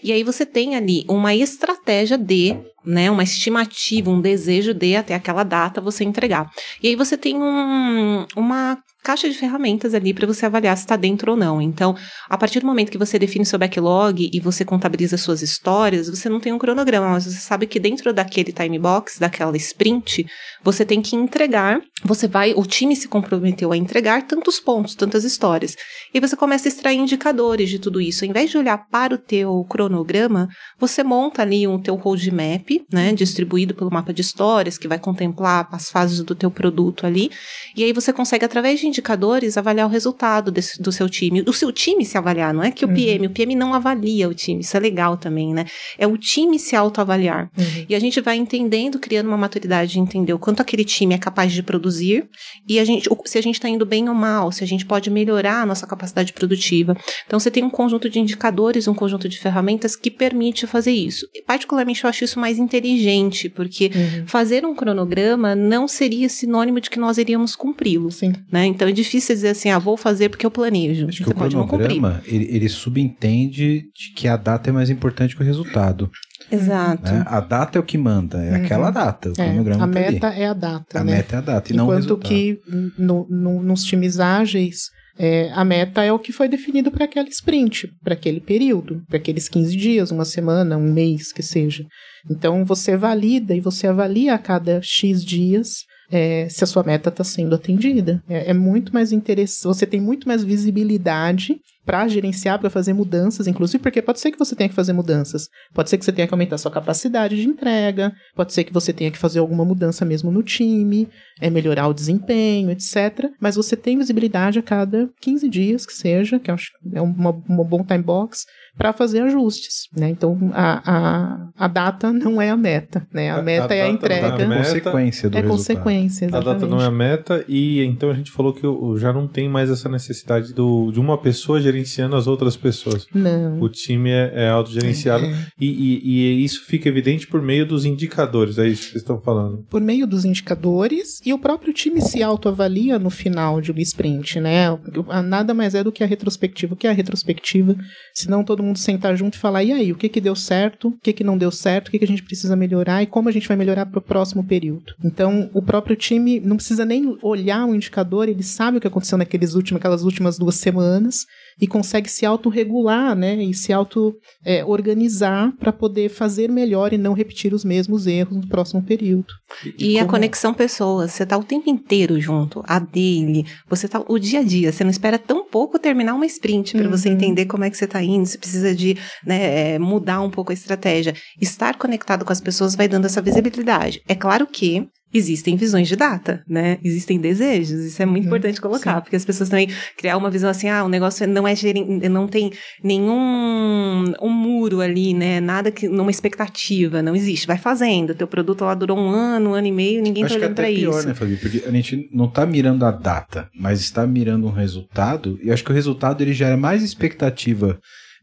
E aí você tem ali uma estratégia de né, uma estimativa, um desejo de até aquela data você entregar. E aí você tem um, uma caixa de ferramentas ali para você avaliar se está dentro ou não. Então, a partir do momento que você define seu backlog e você contabiliza suas histórias, você não tem um cronograma, mas você sabe que dentro daquele time box, daquela sprint, você tem que entregar, você vai, o time se comprometeu a entregar tantos pontos, tantas histórias. E você começa a extrair indicadores de tudo isso. Ao invés de olhar para o teu cronograma, você monta ali o teu roadmap, né, distribuído pelo mapa de histórias, que vai contemplar as fases do teu produto ali. E aí você consegue, através de indicadores, avaliar o resultado desse, do seu time. O seu time se avaliar, não é que o PM, uhum. o PM não avalia o time, isso é legal também, né? É o time se autoavaliar. Uhum. E a gente vai entendendo, criando uma maturidade de entender o quanto aquele time é capaz de produzir e a gente, se a gente está indo bem ou mal, se a gente pode melhorar a nossa capacidade produtiva. Então você tem um conjunto de indicadores, um conjunto de ferramentas que permite fazer isso. E, particularmente eu acho isso mais inteligente, porque uhum. fazer um cronograma não seria sinônimo de que nós iríamos cumpri-lo. Né? Então é difícil dizer assim, ah, vou fazer porque eu planejo. Acho Você que o cronograma, ele, ele subentende de que a data é mais importante que o resultado. Exato. Né? A data é o que manda, é uhum. aquela data. O é, cronograma a tá meta ali. é a data. A né? meta é a data, e Enquanto não o resultado. que no, no, nos times ágeis, é, a meta é o que foi definido para aquele sprint, para aquele período, para aqueles 15 dias, uma semana, um mês, que seja. Então você valida e você avalia a cada X dias é, se a sua meta está sendo atendida. É, é, muito mais interessante, você tem muito mais visibilidade para gerenciar, para fazer mudanças, inclusive porque pode ser que você tenha que fazer mudanças, pode ser que você tenha que aumentar sua capacidade de entrega, pode ser que você tenha que fazer alguma mudança mesmo no time, é melhorar o desempenho, etc. Mas você tem visibilidade a cada 15 dias que seja, que eu acho é uma, uma bom time box, para fazer ajustes, né? Então a, a, a data não é a meta, né? A meta a é a entrega. É consequência do é resultado. consequência, exatamente. A data não é a meta e então a gente falou que já não tem mais essa necessidade do, de uma pessoa gerenciando as outras pessoas. Não. O time é, é autogerenciado é. E, e, e, isso fica evidente por meio dos indicadores, é isso que vocês estão falando. Por meio dos indicadores e o próprio time se autoavalia no final de um sprint, né? Nada mais é do que a retrospectiva. O que é a retrospectiva? Senão todo mundo mundo sentar junto e falar, e aí, o que que deu certo, o que que não deu certo, o que que a gente precisa melhorar e como a gente vai melhorar para o próximo período. Então, o próprio time não precisa nem olhar o indicador, ele sabe o que aconteceu naqueles últimos, aquelas últimas duas semanas, e consegue se autorregular, né? E se auto-organizar para poder fazer melhor e não repetir os mesmos erros no próximo período. E, e a conexão pessoas, você tá o tempo inteiro junto, a dele, você tá o dia a dia, você não espera tão pouco terminar uma sprint para uhum. você entender como é que você tá indo, você precisa de né, é, mudar um pouco a estratégia. Estar conectado com as pessoas vai dando essa visibilidade. É claro que existem visões de data, né? Existem desejos. Isso é muito uhum, importante colocar, sim. porque as pessoas também criar uma visão assim, ah, o negócio não é não tem nenhum um muro ali, né? Nada que numa expectativa, não existe. Vai fazendo. Teu produto lá durou um ano, um ano e meio, ninguém Acho tá olhando para isso. pior, né, Fabi? Porque a gente não tá mirando a data, mas está mirando um resultado, e acho que o resultado ele gera mais expectativa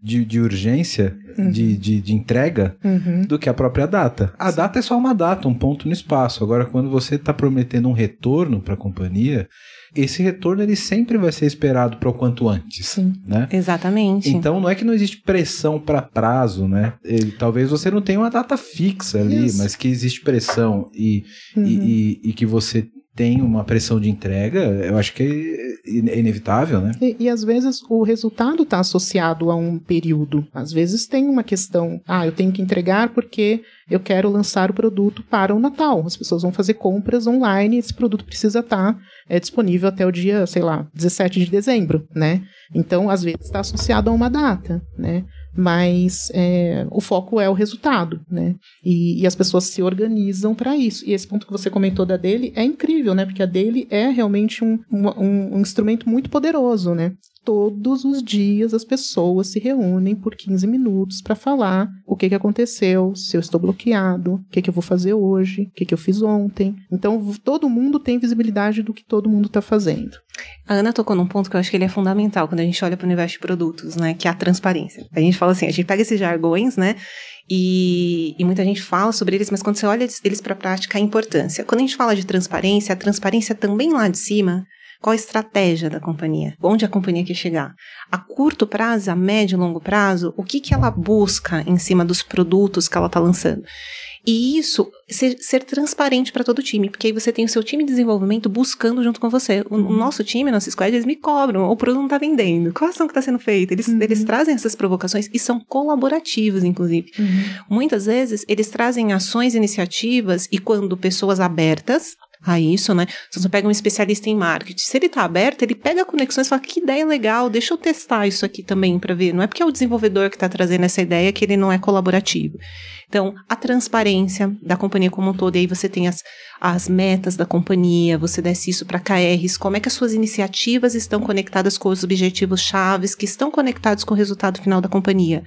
de, de urgência, uhum. de, de, de, entrega, uhum. do que a própria data. A Sim. data é só uma data, um ponto no espaço. Agora, quando você está prometendo um retorno para a companhia, esse retorno ele sempre vai ser esperado para o quanto antes. Sim, né? exatamente. Então não é que não existe pressão para prazo, né? E, talvez você não tenha uma data fixa ali, Isso. mas que existe pressão e, uhum. e, e, e, que você tem uma pressão de entrega, eu acho que é inevitável, né? E, e às vezes o resultado está associado a um período. Às vezes tem uma questão, ah, eu tenho que entregar porque eu quero lançar o produto para o Natal. As pessoas vão fazer compras online, esse produto precisa estar tá, é, disponível até o dia, sei lá, 17 de dezembro, né? Então, às vezes está associado a uma data, né? Mas é, o foco é o resultado, né? E, e as pessoas se organizam para isso. E esse ponto que você comentou da dele é incrível, né? Porque a dele é realmente um, um, um instrumento muito poderoso, né? Todos os dias as pessoas se reúnem por 15 minutos para falar o que, que aconteceu, se eu estou bloqueado, o que, que eu vou fazer hoje, o que, que eu fiz ontem. Então, todo mundo tem visibilidade do que todo mundo está fazendo. A Ana tocou num ponto que eu acho que ele é fundamental quando a gente olha para o universo de produtos, né? Que é a transparência. A gente fala assim, a gente pega esses jargões, né? E, e, muita gente fala sobre eles, mas quando você olha eles para a prática, a importância. Quando a gente fala de transparência, a transparência também lá de cima qual a estratégia da companhia? Onde a companhia quer chegar? A curto prazo, a médio e longo prazo, o que, que ela busca em cima dos produtos que ela está lançando? E isso, ser, ser transparente para todo o time, porque aí você tem o seu time de desenvolvimento buscando junto com você. O, o nosso time, nosso squad, eles me cobram, o produto não está vendendo, qual ação que está sendo feita? Eles, uhum. eles trazem essas provocações e são colaborativos, inclusive. Uhum. Muitas vezes, eles trazem ações, iniciativas, e quando pessoas abertas, a isso, né? Se você pega um especialista em marketing, se ele está aberto, ele pega conexões e fala que ideia legal, deixa eu testar isso aqui também para ver. Não é porque é o desenvolvedor que está trazendo essa ideia que ele não é colaborativo. Então, a transparência da companhia como um todo, e aí você tem as, as metas da companhia, você desce isso para KRs, como é que as suas iniciativas estão conectadas com os objetivos chaves que estão conectados com o resultado final da companhia.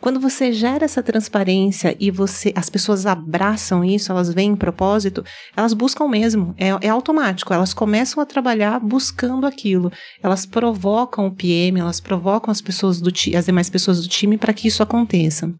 Quando você gera essa transparência e você as pessoas abraçam isso, elas veem propósito, elas buscam mesmo, é, é automático, elas começam a trabalhar buscando aquilo. Elas provocam o PM, elas provocam as pessoas do as demais pessoas do time para que isso aconteça.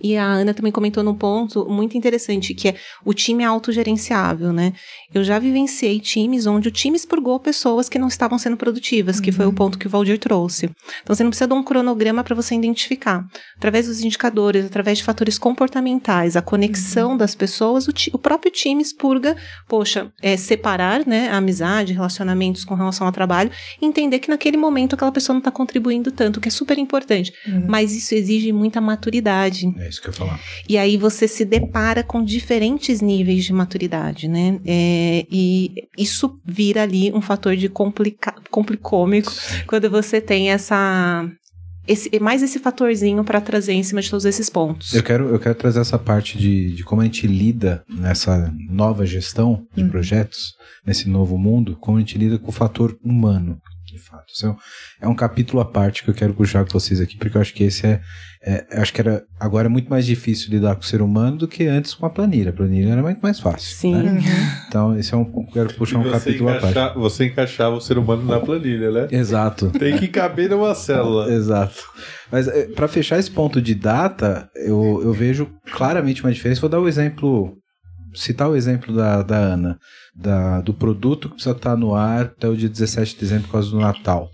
E a Ana também comentou num ponto muito interessante que é o time é autogerenciável né? Eu já vivenciei times onde o time expurgou pessoas que não estavam sendo produtivas, uhum. que foi o uhum. ponto que o Valdir trouxe. Então você não precisa de um cronograma para você identificar. Através dos indicadores, através de fatores comportamentais, a conexão uhum. das pessoas, o, o, próprio time expurga, poxa, é, separar né, a amizade, relacionamentos com relação ao trabalho, entender que naquele momento aquela pessoa não está contribuindo tanto, que é super importante. Uhum. Mas isso exige muita maturidade. É isso que eu ia falar. E aí você se depara com diferentes níveis de maturidade, né? É, e isso vira ali um fator de complica complicômico quando você tem essa esse, mais esse fatorzinho para trazer em cima de todos esses pontos. Eu quero, eu quero trazer essa parte de, de como a gente lida nessa nova gestão de hum. projetos, nesse novo mundo, como a gente lida com o fator humano de fato. Isso é um, é um capítulo à parte que eu quero puxar com vocês aqui, porque eu acho que esse é, é acho que era agora é muito mais difícil lidar com o ser humano do que antes com a planilha. A planilha era muito mais fácil. Sim. Né? Então, esse é um quero puxar um capítulo à parte. Você encaixava o ser humano na planilha, né? Exato. Tem que caber numa célula. Exato. Mas é, para fechar esse ponto de data, eu, eu vejo claramente uma diferença. Vou dar o um exemplo citar o exemplo da, da Ana, da, do produto que precisa estar no ar até o dia 17 de dezembro por causa do Natal.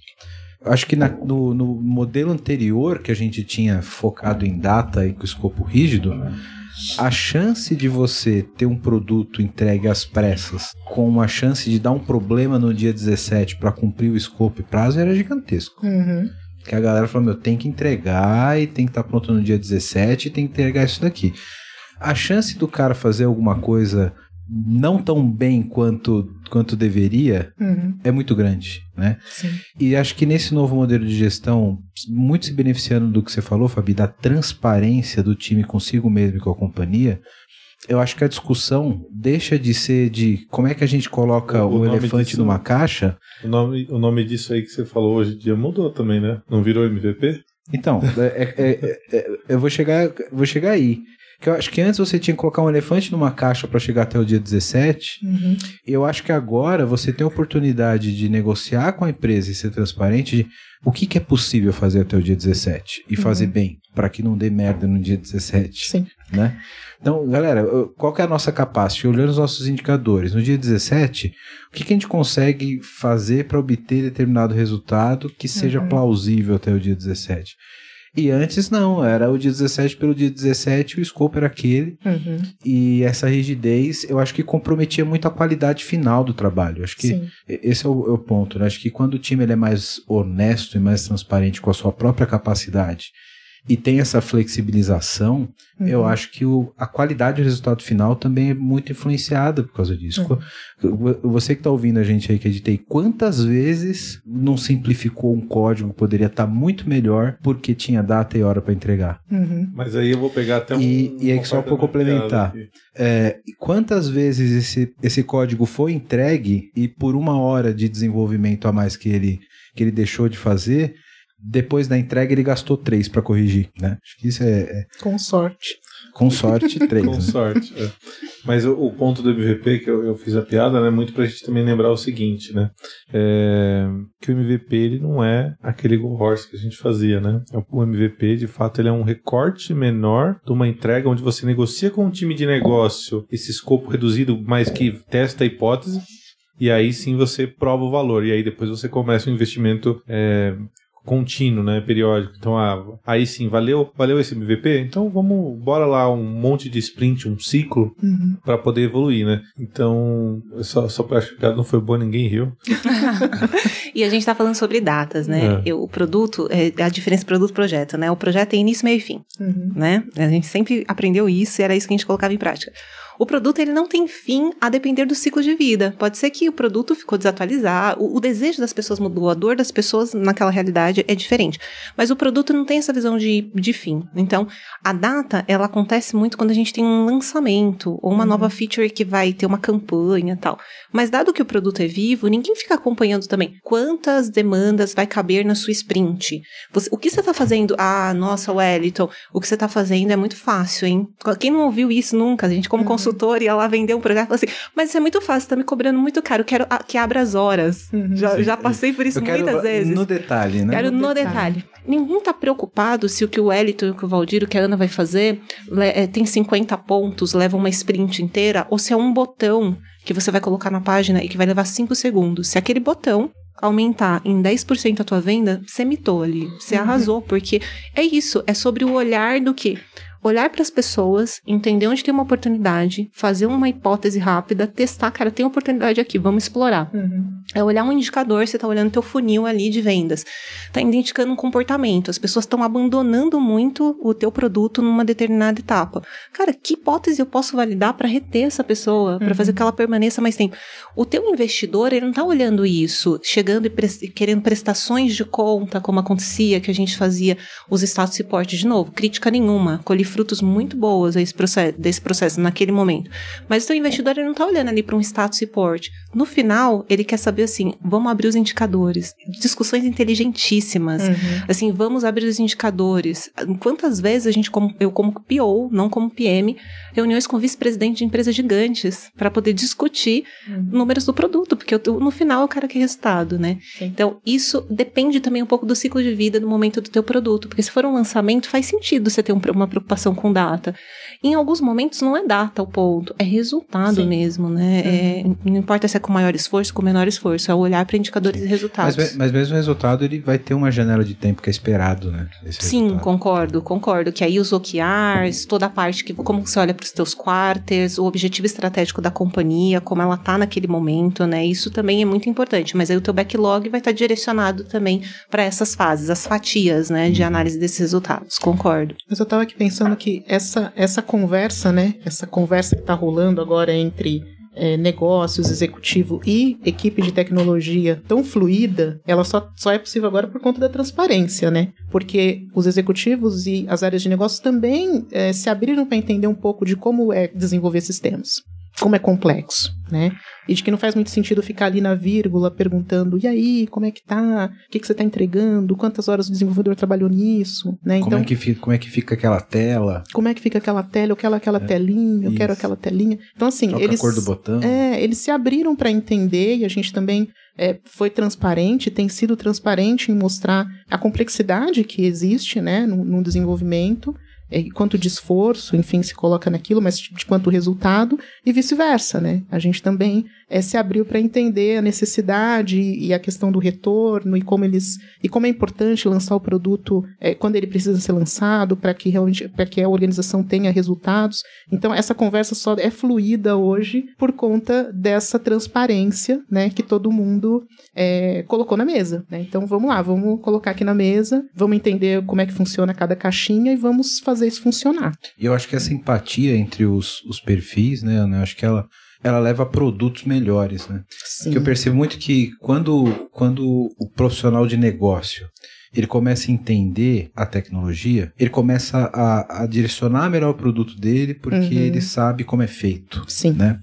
Acho que na, no, no, modelo anterior que a gente tinha focado em data e com escopo rígido, a chance de você ter um produto entregue às pressas com uma chance de dar um problema no dia 17 para cumprir o escopo e prazo era gigantesco. Uhum. Que a galera falou, meu, tem que entregar e tem que estar tá pronto no dia 17 e tem que entregar isso daqui. A chance do cara fazer alguma coisa não tão bem quanto, quanto deveria Uhum. é muito grande, né? Sim. E acho que nesse novo modelo de gestão, muito se beneficiando do que você falou, Fabi, da transparência do time consigo mesmo e com a companhia, eu acho que a discussão deixa de ser de como é que a gente coloca O o, elefante disso- numa caixa. O nome, o nome disso aí que você falou hoje em dia mudou também, né? Não virou MVP? Então, é- é- é- é- eu vou chegar, vou chegar aí. Que eu acho que antes você tinha que colocar um elefante numa caixa para chegar até o dia 17. Uhum. Eu acho que agora você tem a oportunidade de negociar com a empresa e ser transparente de o que, que é possível fazer até o dia 17 e fazer Uhum. bem, para que não dê merda no dia 17, Sim. né? Então, galera, qual que é a nossa capacidade? Olhando os nossos indicadores, no dia 17, o que, que a gente consegue fazer para obter determinado resultado que seja Uhum. plausível até o dia 17? E antes não, era o dia 17 pelo dia 17, o escopo era aquele, Uhum. e essa rigidez, eu acho que comprometia muito a qualidade final do trabalho. Acho que Sim. esse é o, é o ponto, né? Acho que quando o time ele é mais honesto e mais transparente com a sua própria capacidade e tem essa flexibilização, eu Uhum. acho que o, a qualidade do resultado final também é muito influenciada por causa disso. Uhum. Você que está ouvindo a gente aí que editei, quantas vezes não simplificou um código que poderia estar muito melhor porque tinha data e hora para entregar? Uhum. Mas aí eu vou pegar até um. E- e aí, só eu complementar. É, quantas vezes esse, esse código foi entregue e por uma hora de desenvolvimento a mais que ele, que ele deixou de fazer, depois da entrega ele gastou três para corrigir, né? Acho que isso é, é Com sorte. com sorte três. Com né? sorte. é. Mas o, o ponto do MVP que eu, eu fiz a piada, né? Muito pra gente também lembrar o seguinte, né? É, que o MVP ele não é aquele go horse que a gente fazia, né? O MVP, de fato, ele é um recorte menor de uma entrega onde você negocia com um time de negócio esse escopo reduzido, mas que testa a hipótese. E aí sim você prova o valor. E aí depois você começa o investimento é, contínuo, né, periódico. Então, ah, aí sim, valeu, valeu esse MVP? Então vamos, bora lá um monte de sprint, um ciclo Uhum. para poder evoluir, né? Então, só só acho que a piada não foi boa, ninguém riu. e a gente está falando sobre datas, né? É. Eu- o produto, é a diferença produto-projeto, né? O projeto tem início, meio e fim. Uhum. né? A gente sempre aprendeu isso e era isso que a gente colocava em prática. O produto ele não tem fim a depender do ciclo de vida. Pode ser que o produto ficou desatualizado, o, o desejo das pessoas mudou, a dor das pessoas naquela realidade é diferente. Mas o produto não tem essa visão de, de fim. Então, a data, ela acontece muito quando a gente tem um lançamento ou uma Uhum. nova feature que vai ter uma campanha e tal. Mas dado que o produto é vivo, ninguém fica acompanhando também quantas demandas vai caber na sua sprint. Você- o que você está fazendo? Ah, nossa, Wellington, o que você está fazendo é muito fácil, hein? Quem não ouviu isso nunca? A gente, como Uhum. Consultor, ia lá vender um projeto e fala assim: Mas isso é muito fácil, tá me cobrando muito caro, quero a- que abra as horas. Uhum. Já, Sim. já passei por isso Eu quero muitas vezes. no detalhe, né? Quero no No detalhe. detalhe. Ninguém tá preocupado se o que o Wellington, o que o Valdir, o que a Ana vai fazer é, tem 50 pontos, leva uma sprint inteira, ou se é um botão que você vai colocar na página e que vai levar 5 segundos. Se aquele botão aumentar em 10% a tua venda, você mitou ali. Você Uhum. arrasou, porque é isso, é sobre o olhar do que? Olhar para as pessoas, entender onde tem uma oportunidade, fazer uma hipótese rápida, testar, cara, tem oportunidade aqui, vamos explorar. Uhum. É olhar um indicador, você está olhando teu funil ali de vendas. Está identificando um comportamento. As pessoas estão abandonando muito o teu produto numa determinada etapa. Cara, que hipótese eu posso validar para reter essa pessoa, para Uhum. fazer que ela permaneça mais tempo? O teu investidor, ele não está olhando isso, chegando e pres- querendo prestações de conta, como acontecia, que a gente fazia os status report de novo. Crítica nenhuma. Colhi frutos muito boas processo, desse processo naquele momento. Mas o teu investidor ele não está olhando ali para um status report. No final, ele quer saber assim: vamos abrir os indicadores. Discussões inteligentíssimas. Uhum. Assim, vamos abrir os indicadores. Quantas vezes a gente, como, eu como PO, não como PM, reuniões com vice-presidente de empresas gigantes para poder discutir Uhum. números do produto, porque eu- no final eu quero que resultado, né? Sim. Então, isso depende também um pouco do ciclo de vida do momento do teu produto, porque se for um lançamento, faz sentido você ter um- uma preocupação preocupação com data. Em alguns momentos não é data o ponto, é resultado Sim. mesmo, né? É, não importa se é com maior esforço, com menor esforço, é olhar para indicadores e resultados. Mas, mas mesmo o resultado, ele vai ter uma janela de tempo que é esperado, né? esse Sim, resultado. concordo, concordo. Que aí os OKRs, toda a parte que como você olha para os teus quarters, o objetivo estratégico da companhia, como ela tá naquele momento, né? Isso também é muito importante. Mas aí o teu backlog vai estar direcionado também para essas fases, as fatias, né, de análise desses resultados. Concordo. Mas eu tava aqui pensando que essa, essa conversa, né? Essa conversa que tá rolando agora entre é, negócios, executivo e equipe de tecnologia tão fluida, ela só, só é possível agora por conta da transparência, né? Porque os executivos e as áreas de negócio também é, se abriram para entender um pouco de como é desenvolver sistemas. Como é complexo, né? E de que não faz muito sentido ficar ali na vírgula perguntando, e aí, como é que tá? O que, que você tá entregando? Quantas horas o desenvolvedor trabalhou nisso? Né? Como, é que fica, como é que fica aquela tela? como é que fica aquela tela, eu quero aquela telinha, eu quero aquela telinha. Então, assim, que é a eles. cor do botão? É, eles se abriram para entender e a gente também é, foi transparente, tem sido transparente em mostrar a complexidade que existe né, no, no desenvolvimento, é, quanto de esforço, enfim, se coloca naquilo, mas de quanto resultado, e vice-versa, né? A gente também é, se abriu para entender a necessidade e a questão do retorno e como eles e como é importante lançar o produto é, quando ele precisa ser lançado para que realmente para que a organização tenha resultados. Então essa conversa só é fluida hoje por conta dessa transparência, né, que todo mundo é, colocou na mesa. Né? Então vamos lá, vamos colocar aqui na mesa, vamos entender como é que funciona cada caixinha e vamos fazer isso funcionar. E eu acho que essa empatia entre os, os perfis, né, eu acho que ela, ela leva a produtos melhores, né? Sim. Que eu percebo muito que quando, quando o profissional de negócio ele começa a entender a tecnologia, ele começa a, a direcionar melhor o produto dele porque Uhum. ele sabe como é feito, Sim. né?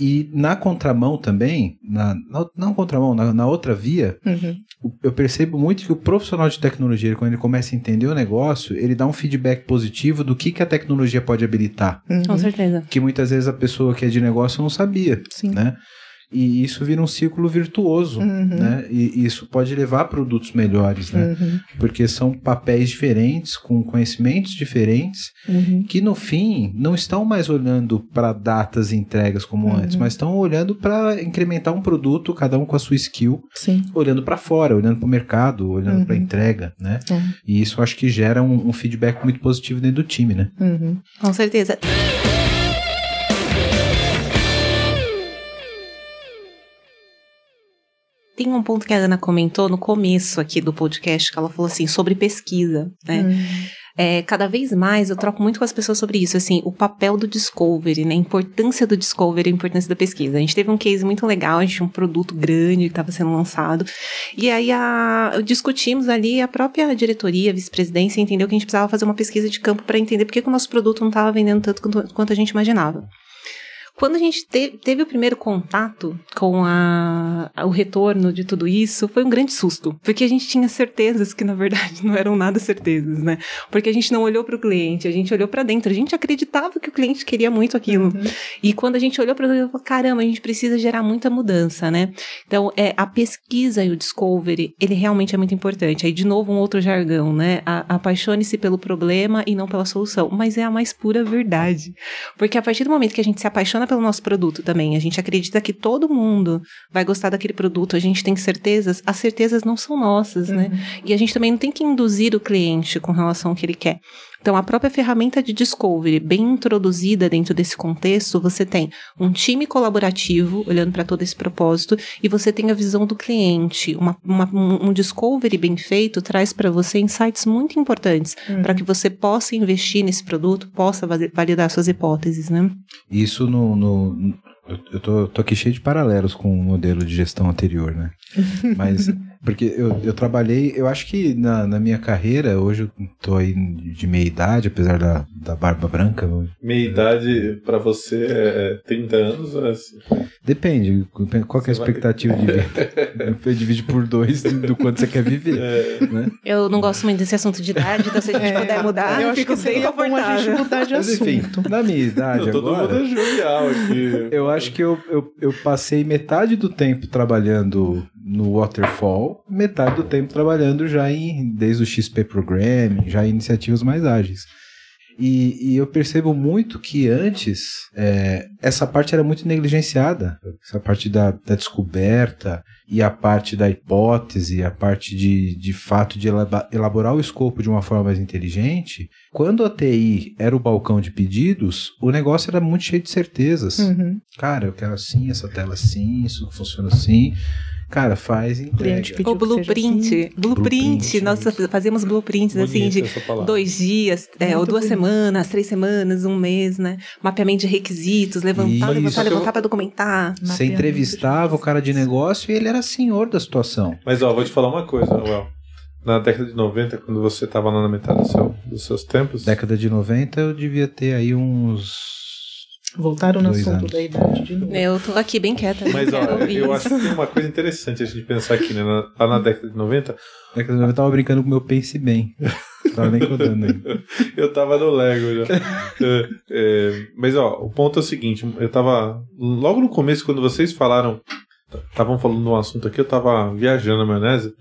E na contramão também, na, na, não contramão, na, na outra via, Uhum. eu percebo muito que o profissional de tecnologia, quando ele começa a entender o negócio, ele dá um feedback positivo do que, que a tecnologia pode habilitar. Uhum. Com certeza. Que muitas vezes a pessoa que é de negócio não sabia, Sim. né? E isso vira um círculo virtuoso, Uhum. né? E isso pode levar a produtos melhores, né? Uhum. Porque são papéis diferentes, com conhecimentos diferentes, Uhum. que no fim não estão mais olhando para datas e entregas como Uhum. antes, mas estão olhando para incrementar um produto, cada um com a sua skill, Sim. olhando para fora, olhando para o mercado, olhando Uhum. para a entrega, né? É. E isso acho que gera um, um feedback muito positivo dentro do time, né? Uhum. Com certeza. Tem um ponto que a Ana comentou no começo aqui do podcast, que ela falou assim, sobre pesquisa, né? Uhum. É, cada vez mais eu troco muito com as pessoas sobre isso, assim, o papel do discovery, né? A importância do discovery, a importância da pesquisa. A gente teve um case muito legal, a gente tinha um produto grande que estava sendo lançado, e aí a, discutimos ali, a própria diretoria, vice-presidência, entendeu que a gente precisava fazer uma pesquisa de campo para entender por que, que o nosso produto não estava vendendo tanto quanto, quanto a gente imaginava. Quando a gente te- teve o primeiro contato com a- o retorno de tudo isso, foi um grande susto, porque a gente tinha certezas que na verdade não eram nada certezas, né? Porque a gente não olhou para o cliente, a gente olhou para dentro, a gente acreditava que o cliente queria muito aquilo. Uhum. E quando a gente olhou para falou: caramba, a gente precisa gerar muita mudança, né? Então, é, a pesquisa e o discovery, ele realmente é muito importante. Aí, de novo, um outro jargão, né? A- Apaixone-se pelo problema e não pela solução. Mas é a mais pura verdade. Porque a partir do momento que a gente se apaixona pelo nosso produto também, a gente acredita que todo mundo vai gostar daquele produto, a gente tem certezas, as certezas não são nossas, né? E a gente também não tem que induzir o cliente com relação ao que ele quer. Então, a própria ferramenta de discovery, bem introduzida dentro desse contexto, você tem um time colaborativo, olhando para todo esse propósito, e você tem a visão do cliente. Uma, uma- um discovery bem feito traz para você insights muito importantes Uhum. para que você possa investir nesse produto, possa vali- validar suas hipóteses, né? Isso no. no- eu tô, tô aqui cheio de paralelos com o modelo de gestão anterior, né? Mas. Porque eu, eu trabalhei, eu acho que na, na minha carreira, hoje eu tô aí de meia idade, apesar da, da barba branca. Meia idade pra você é 30 anos? ou é assim? Depende, qual que é a Você vai- expectativa de vida? Divide por dois do, do quanto você quer viver. É, Né? Eu não gosto muito desse assunto de idade, então se a gente É, puder mudar, eu acho fico que bem seria bom a gente confortável. mudar de Mas enfim, assunto. na minha idade não, todo agora... mundo é jovial aqui. Eu acho que eu, eu, eu passei metade do tempo trabalhando no Waterfall, metade do tempo trabalhando já em desde o XP Programming, já em iniciativas mais ágeis. E, e eu percebo muito que antes é, essa parte era muito negligenciada. Essa parte da, da descoberta e a parte da hipótese, a parte de, de fato de elaborar o escopo de uma forma mais inteligente. Quando a TI era o balcão de pedidos, o negócio era muito cheio de certezas. Uhum. Cara, eu quero assim, essa tela assim, isso funciona assim. Cara, faz entrega. O blueprint. assim. Blueprint. Blueprint. Nós fazíamos blueprints assim Bonita de essa palavra. dois dias, é, ou duas bonito. semanas, três semanas, um mês, né? Mapeamento de requisitos, levantar, Isso. levantar, levantar para documentar. Você entrevistava o cara de negócio e ele era senhor da situação. Mas ó, vou te falar uma coisa, Well. Na década de 90, quando você tava lá na metade do seu- dos seus tempos, Década de 90 eu devia ter aí uns. Voltaram no Dois assunto anos. da idade de novo. Eu tô aqui bem quieta. né? Mas ó, eu acho que tem uma coisa interessante a gente pensar aqui, né? Na- Lá na década de 90, Década de 90 eu tava brincando com o meu Pense Bem. tava nem codando ainda. eu tava no Lego já. É, é, mas ó, o ponto é o seguinte, eu tava. Logo no começo, quando vocês falaram. Estavam falando de um assunto aqui, eu tava viajando na maionese.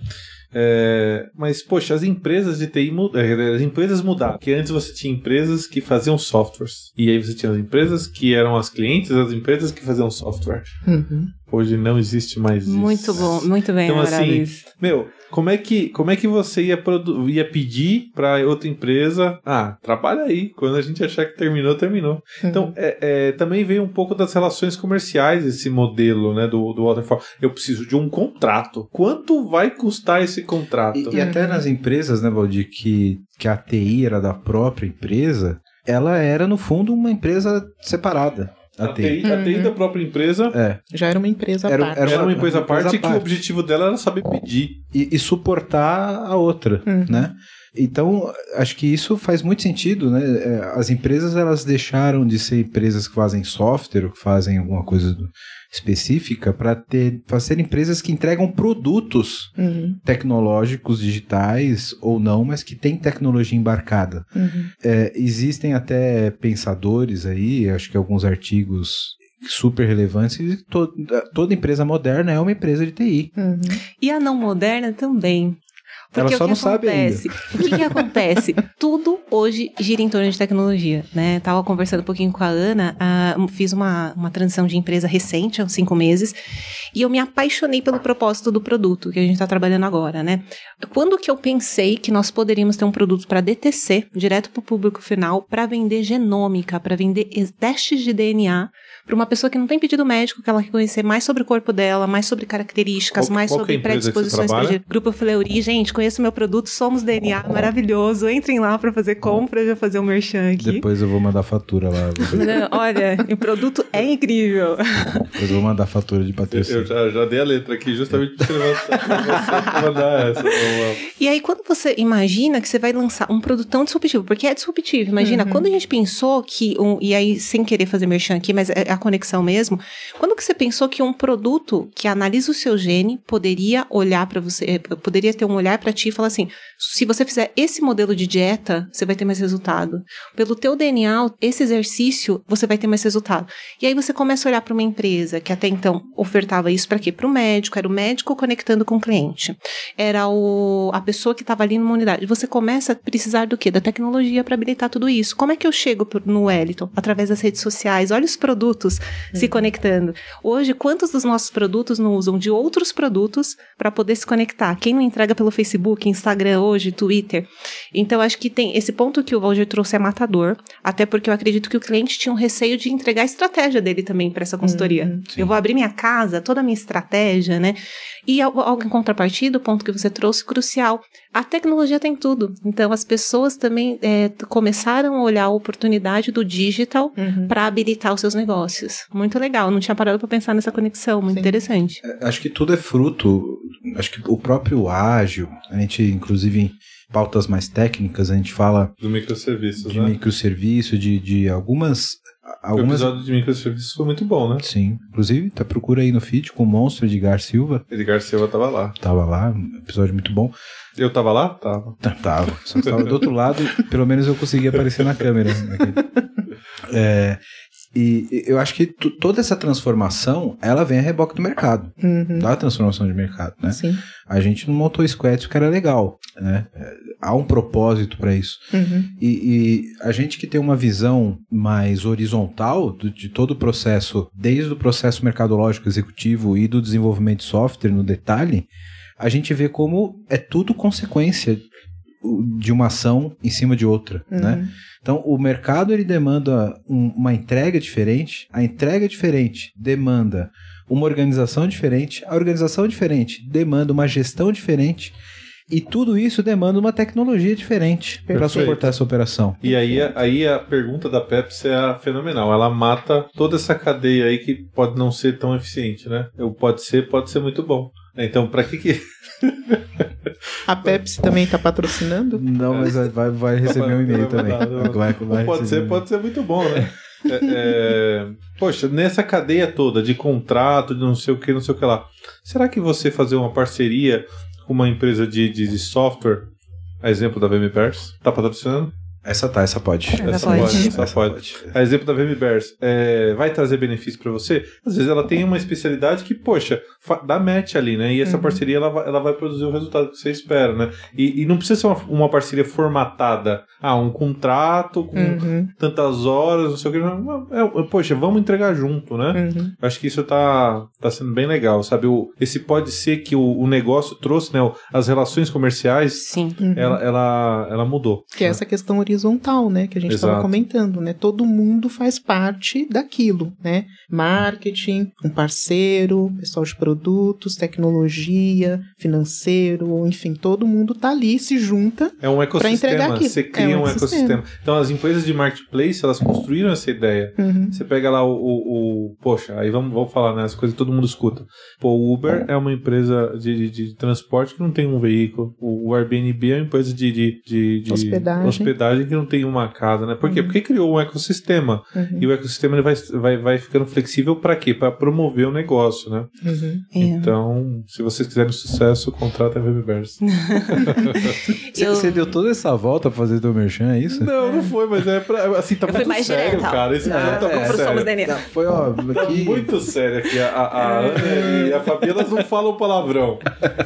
É, mas, poxa, as empresas de TI mudaram. As empresas mudaram. Porque antes você tinha empresas que faziam softwares. E aí você tinha as empresas que eram as clientes, as empresas que faziam software. Uhum. Hoje não existe mais isso. Muito bom, muito bem Então, assim, isso. Meu, como é que, como é que você ia, produ- ia pedir pra outra empresa? Ah, trabalha aí. Quando a gente achar que terminou, terminou. Então, é, é, também veio um pouco das relações comerciais esse modelo, né, do, do waterfall. Eu preciso de um contrato. Quanto vai custar esse contrato? E, e até nas empresas, né, Valdir, que, que a TI era da própria empresa, ela era, no fundo, uma empresa separada. A, a TI, a TI Uhum. da própria empresa É. Já era uma empresa à Era- parte. era era uma uma- empresa à uma parte à que o parte. objetivo dela era saber pedir. E, e suportar a outra, Uhum. né? Então, acho que isso faz muito sentido, né? É, As empresas, elas deixaram de ser empresas que fazem software ou que fazem alguma coisa específica para ter para ser empresas que entregam produtos Uhum. tecnológicos digitais ou não, mas que tem tecnologia embarcada. Uhum. É, existem até pensadores aí, acho que alguns artigos super relevantes, e to- toda empresa moderna é uma empresa de TI. Uhum. E a não moderna também. Porque Ela só não sabe acontece? O que, que acontece? Tudo hoje gira em torno de tecnologia, né? Tava conversando um pouquinho com a Ana, fiz uma, uma transição de empresa recente, há uns cinco meses, e eu me apaixonei pelo propósito do produto que a gente está trabalhando agora, né? Quando que eu pensei que nós poderíamos ter um produto para DTC, direto para o público final, para vender genômica, para vender es- testes de DNA para uma pessoa que não tem pedido médico, que ela quer conhecer mais sobre o corpo dela, mais sobre características, Qual- mais qual é a sobre você predisposições para Grupo Fleury, gente, conheço meu produto, somos DNA, maravilhoso. Entrem lá para fazer compra, já fazer um merchan aqui. Depois eu vou mandar fatura lá. Não, Olha, o produto é incrível. Depois eu vou mandar fatura de Eu patrocínio. já, já dei a letra aqui justamente para você mandar essa. E aí, quando você imagina que você vai lançar um produto tão disruptivo, porque é disruptivo, imagina, Uhum. quando a gente pensou que, um, e aí, sem querer fazer merchan aqui, mas é conexão mesmo, quando que você pensou que um produto que analisa o seu gene poderia olhar para você, eh, poderia ter um olhar para ti e falar assim, se você fizer esse modelo de dieta, você vai ter mais resultado. Pelo teu DNA, esse exercício, você vai ter mais resultado. E aí você começa a olhar para uma empresa que até então ofertava isso para quê? Para o médico, era o médico conectando com o cliente era o, a pessoa que estava ali numa unidade. Você começa a precisar do quê? Da tecnologia para habilitar tudo isso. Como é que eu chego no Wellington? Através das redes sociais. Olha os produtos se conectando. Hoje, quantos dos nossos produtos não usam de outros produtos para poder se conectar? Quem não entrega pelo Facebook, Instagram hoje, Twitter? Então, acho que tem esse ponto que o Valdir trouxe é matador. Até porque eu acredito que o cliente tinha um receio de entregar a estratégia dele também para essa consultoria. Uhum, eu vou abrir minha casa, toda a minha estratégia, né? E al- algo em contrapartida, o ponto que você trouxe, crucial. A tecnologia tem tudo. Então, as pessoas também é, começaram a olhar a oportunidade do digital Uhum. para habilitar os seus negócios. Muito legal. Não tinha parado para pensar nessa conexão. Muito Sim. interessante. Acho que tudo é fruto. Acho que o próprio ágil, a gente, inclusive, em pautas mais técnicas, a gente fala Do microserviços, de né? microserviço, de, de algumas. O algumas episódio de microserviços foi muito bom, né? Sim. Inclusive, tá procura aí no feed com o monstro Edgar Silva. Edgar Silva tava lá. Tava lá, um episódio muito bom. Eu tava lá? Tava. Tava. Só que tava do outro lado, pelo menos eu consegui aparecer na câmera. É, E eu acho que toda essa transformação, ela vem a reboque do mercado, Uhum. da transformação de mercado, né? Sim. A gente não montou o Squads porque era legal, né? Há um propósito para isso. Uhum. E, e a gente que tem uma visão mais horizontal do- de todo o processo, desde o processo mercadológico executivo e do desenvolvimento de software no detalhe, a gente vê como é tudo consequência de uma ação em cima de outra, Uhum. né? Então, o mercado ele demanda um- uma entrega diferente, a entrega diferente demanda uma organização diferente, a organização diferente demanda uma gestão diferente, e tudo isso demanda uma tecnologia diferente para suportar essa operação. E aí, aí a pergunta da Pepsi é a fenomenal. Ela mata toda essa cadeia aí que pode não ser tão eficiente, né? Eu pode ser, pode ser muito bom. Então, pra que que. A Pepsi também está patrocinando? Não, mas vai, vai receber um e-mail também. Vai, vai pode ser, um pode ser muito bom, né? É, é, Poxa, nessa cadeia toda de contrato, de não sei o que, não sei o que lá. Será que você fazer uma parceria com uma empresa de, de, de software, a exemplo da VMBers, tá patrocinando? Essa tá, essa pode. Essa Essa pode. pode, essa pode. A exemplo da VMBers, é, vai trazer benefício para você? Às vezes ela tem uma especialidade que, poxa, dá match ali, né? E essa Uhum. parceria ela vai, ela vai produzir o resultado que você espera, né? E, e não precisa ser uma, uma parceria formatada. Ah, um contrato com Uhum. tantas horas, não sei o que. Não, é, poxa, vamos entregar junto, né? Uhum. Eu Acho que isso tá, tá sendo bem legal, sabe? O, esse pode ser que o, o negócio trouxe, né? o- As relações comerciais, Sim. Uhum. ela, ela, ela mudou. Que é essa questão horizontal, né? Que a gente estava comentando, né? Todo mundo faz parte daquilo, né? Marketing, um parceiro, pessoal de produtos, tecnologia, financeiro, enfim, todo mundo tá ali, se junta. É um entregar ecossistema. aquilo. Você cria É um um ecossistema. ecossistema. Então as empresas de marketplace, elas construíram essa ideia. Uhum. Você pega lá o, o- o- Poxa, aí vamos, vamos falar, né? As coisas que todo mundo escuta. Pô, o Uber é uma empresa de, de, de transporte que não tem um veículo. O, o Airbnb é uma empresa de, de, de, de Hospedagem. hospedagem que não tem uma casa, né? Por quê? Uhum. Porque criou um ecossistema. Uhum. E o ecossistema ele vai, vai, vai ficando flexível para quê? Para promover o negócio, né? Uhum. É. Então, se vocês quiserem sucesso, contrata a VBBers. Você, Eu- você deu toda essa volta pra fazer teu merchan, é isso? Não, não foi, mas é pra, assim, tá Eu muito mais sério, direta. cara. Esse Não, tá vamos muito sério. DNA. Foi, ó, Tá aqui... muito sério aqui. A, a, a Ana e a Fabi, elas não falam palavrão.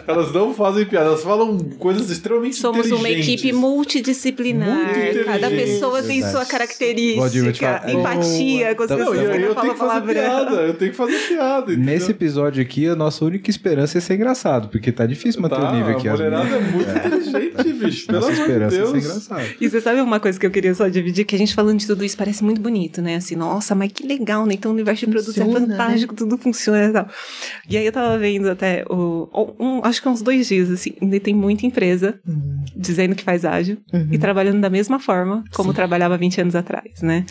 Elas não fazem piada, elas falam coisas extremamente Somos uma equipe multidisciplinar. Muito Cada inteligente. pessoa tem sua característica, empatia com as pessoas e que aí não eu tenho falam que fazer piada, palavrão. eu tenho que fazer piada. entendeu? Nesse episódio aqui, a nossa única esperança é ser engraçado, porque tá difícil manter Tá, o nível aqui. A mulherada é muito inteligente, bicho. Pelo Nossa amor esperança é ser Deus. engraçado. E você sabe uma coisa que eu queria só dividir? Que a gente falando de tudo isso parece muito bonito, né? Assim, nossa, mas que legal, né? Então o universo de produtos é né? fantástico, tudo funciona e tal. E aí eu tava vendo até, o, um- acho que uns dois dias, assim, ainda tem muita empresa Uhum. dizendo que faz ágil Uhum. e trabalhando da mesma forma como Sim. trabalhava 20 anos atrás, né?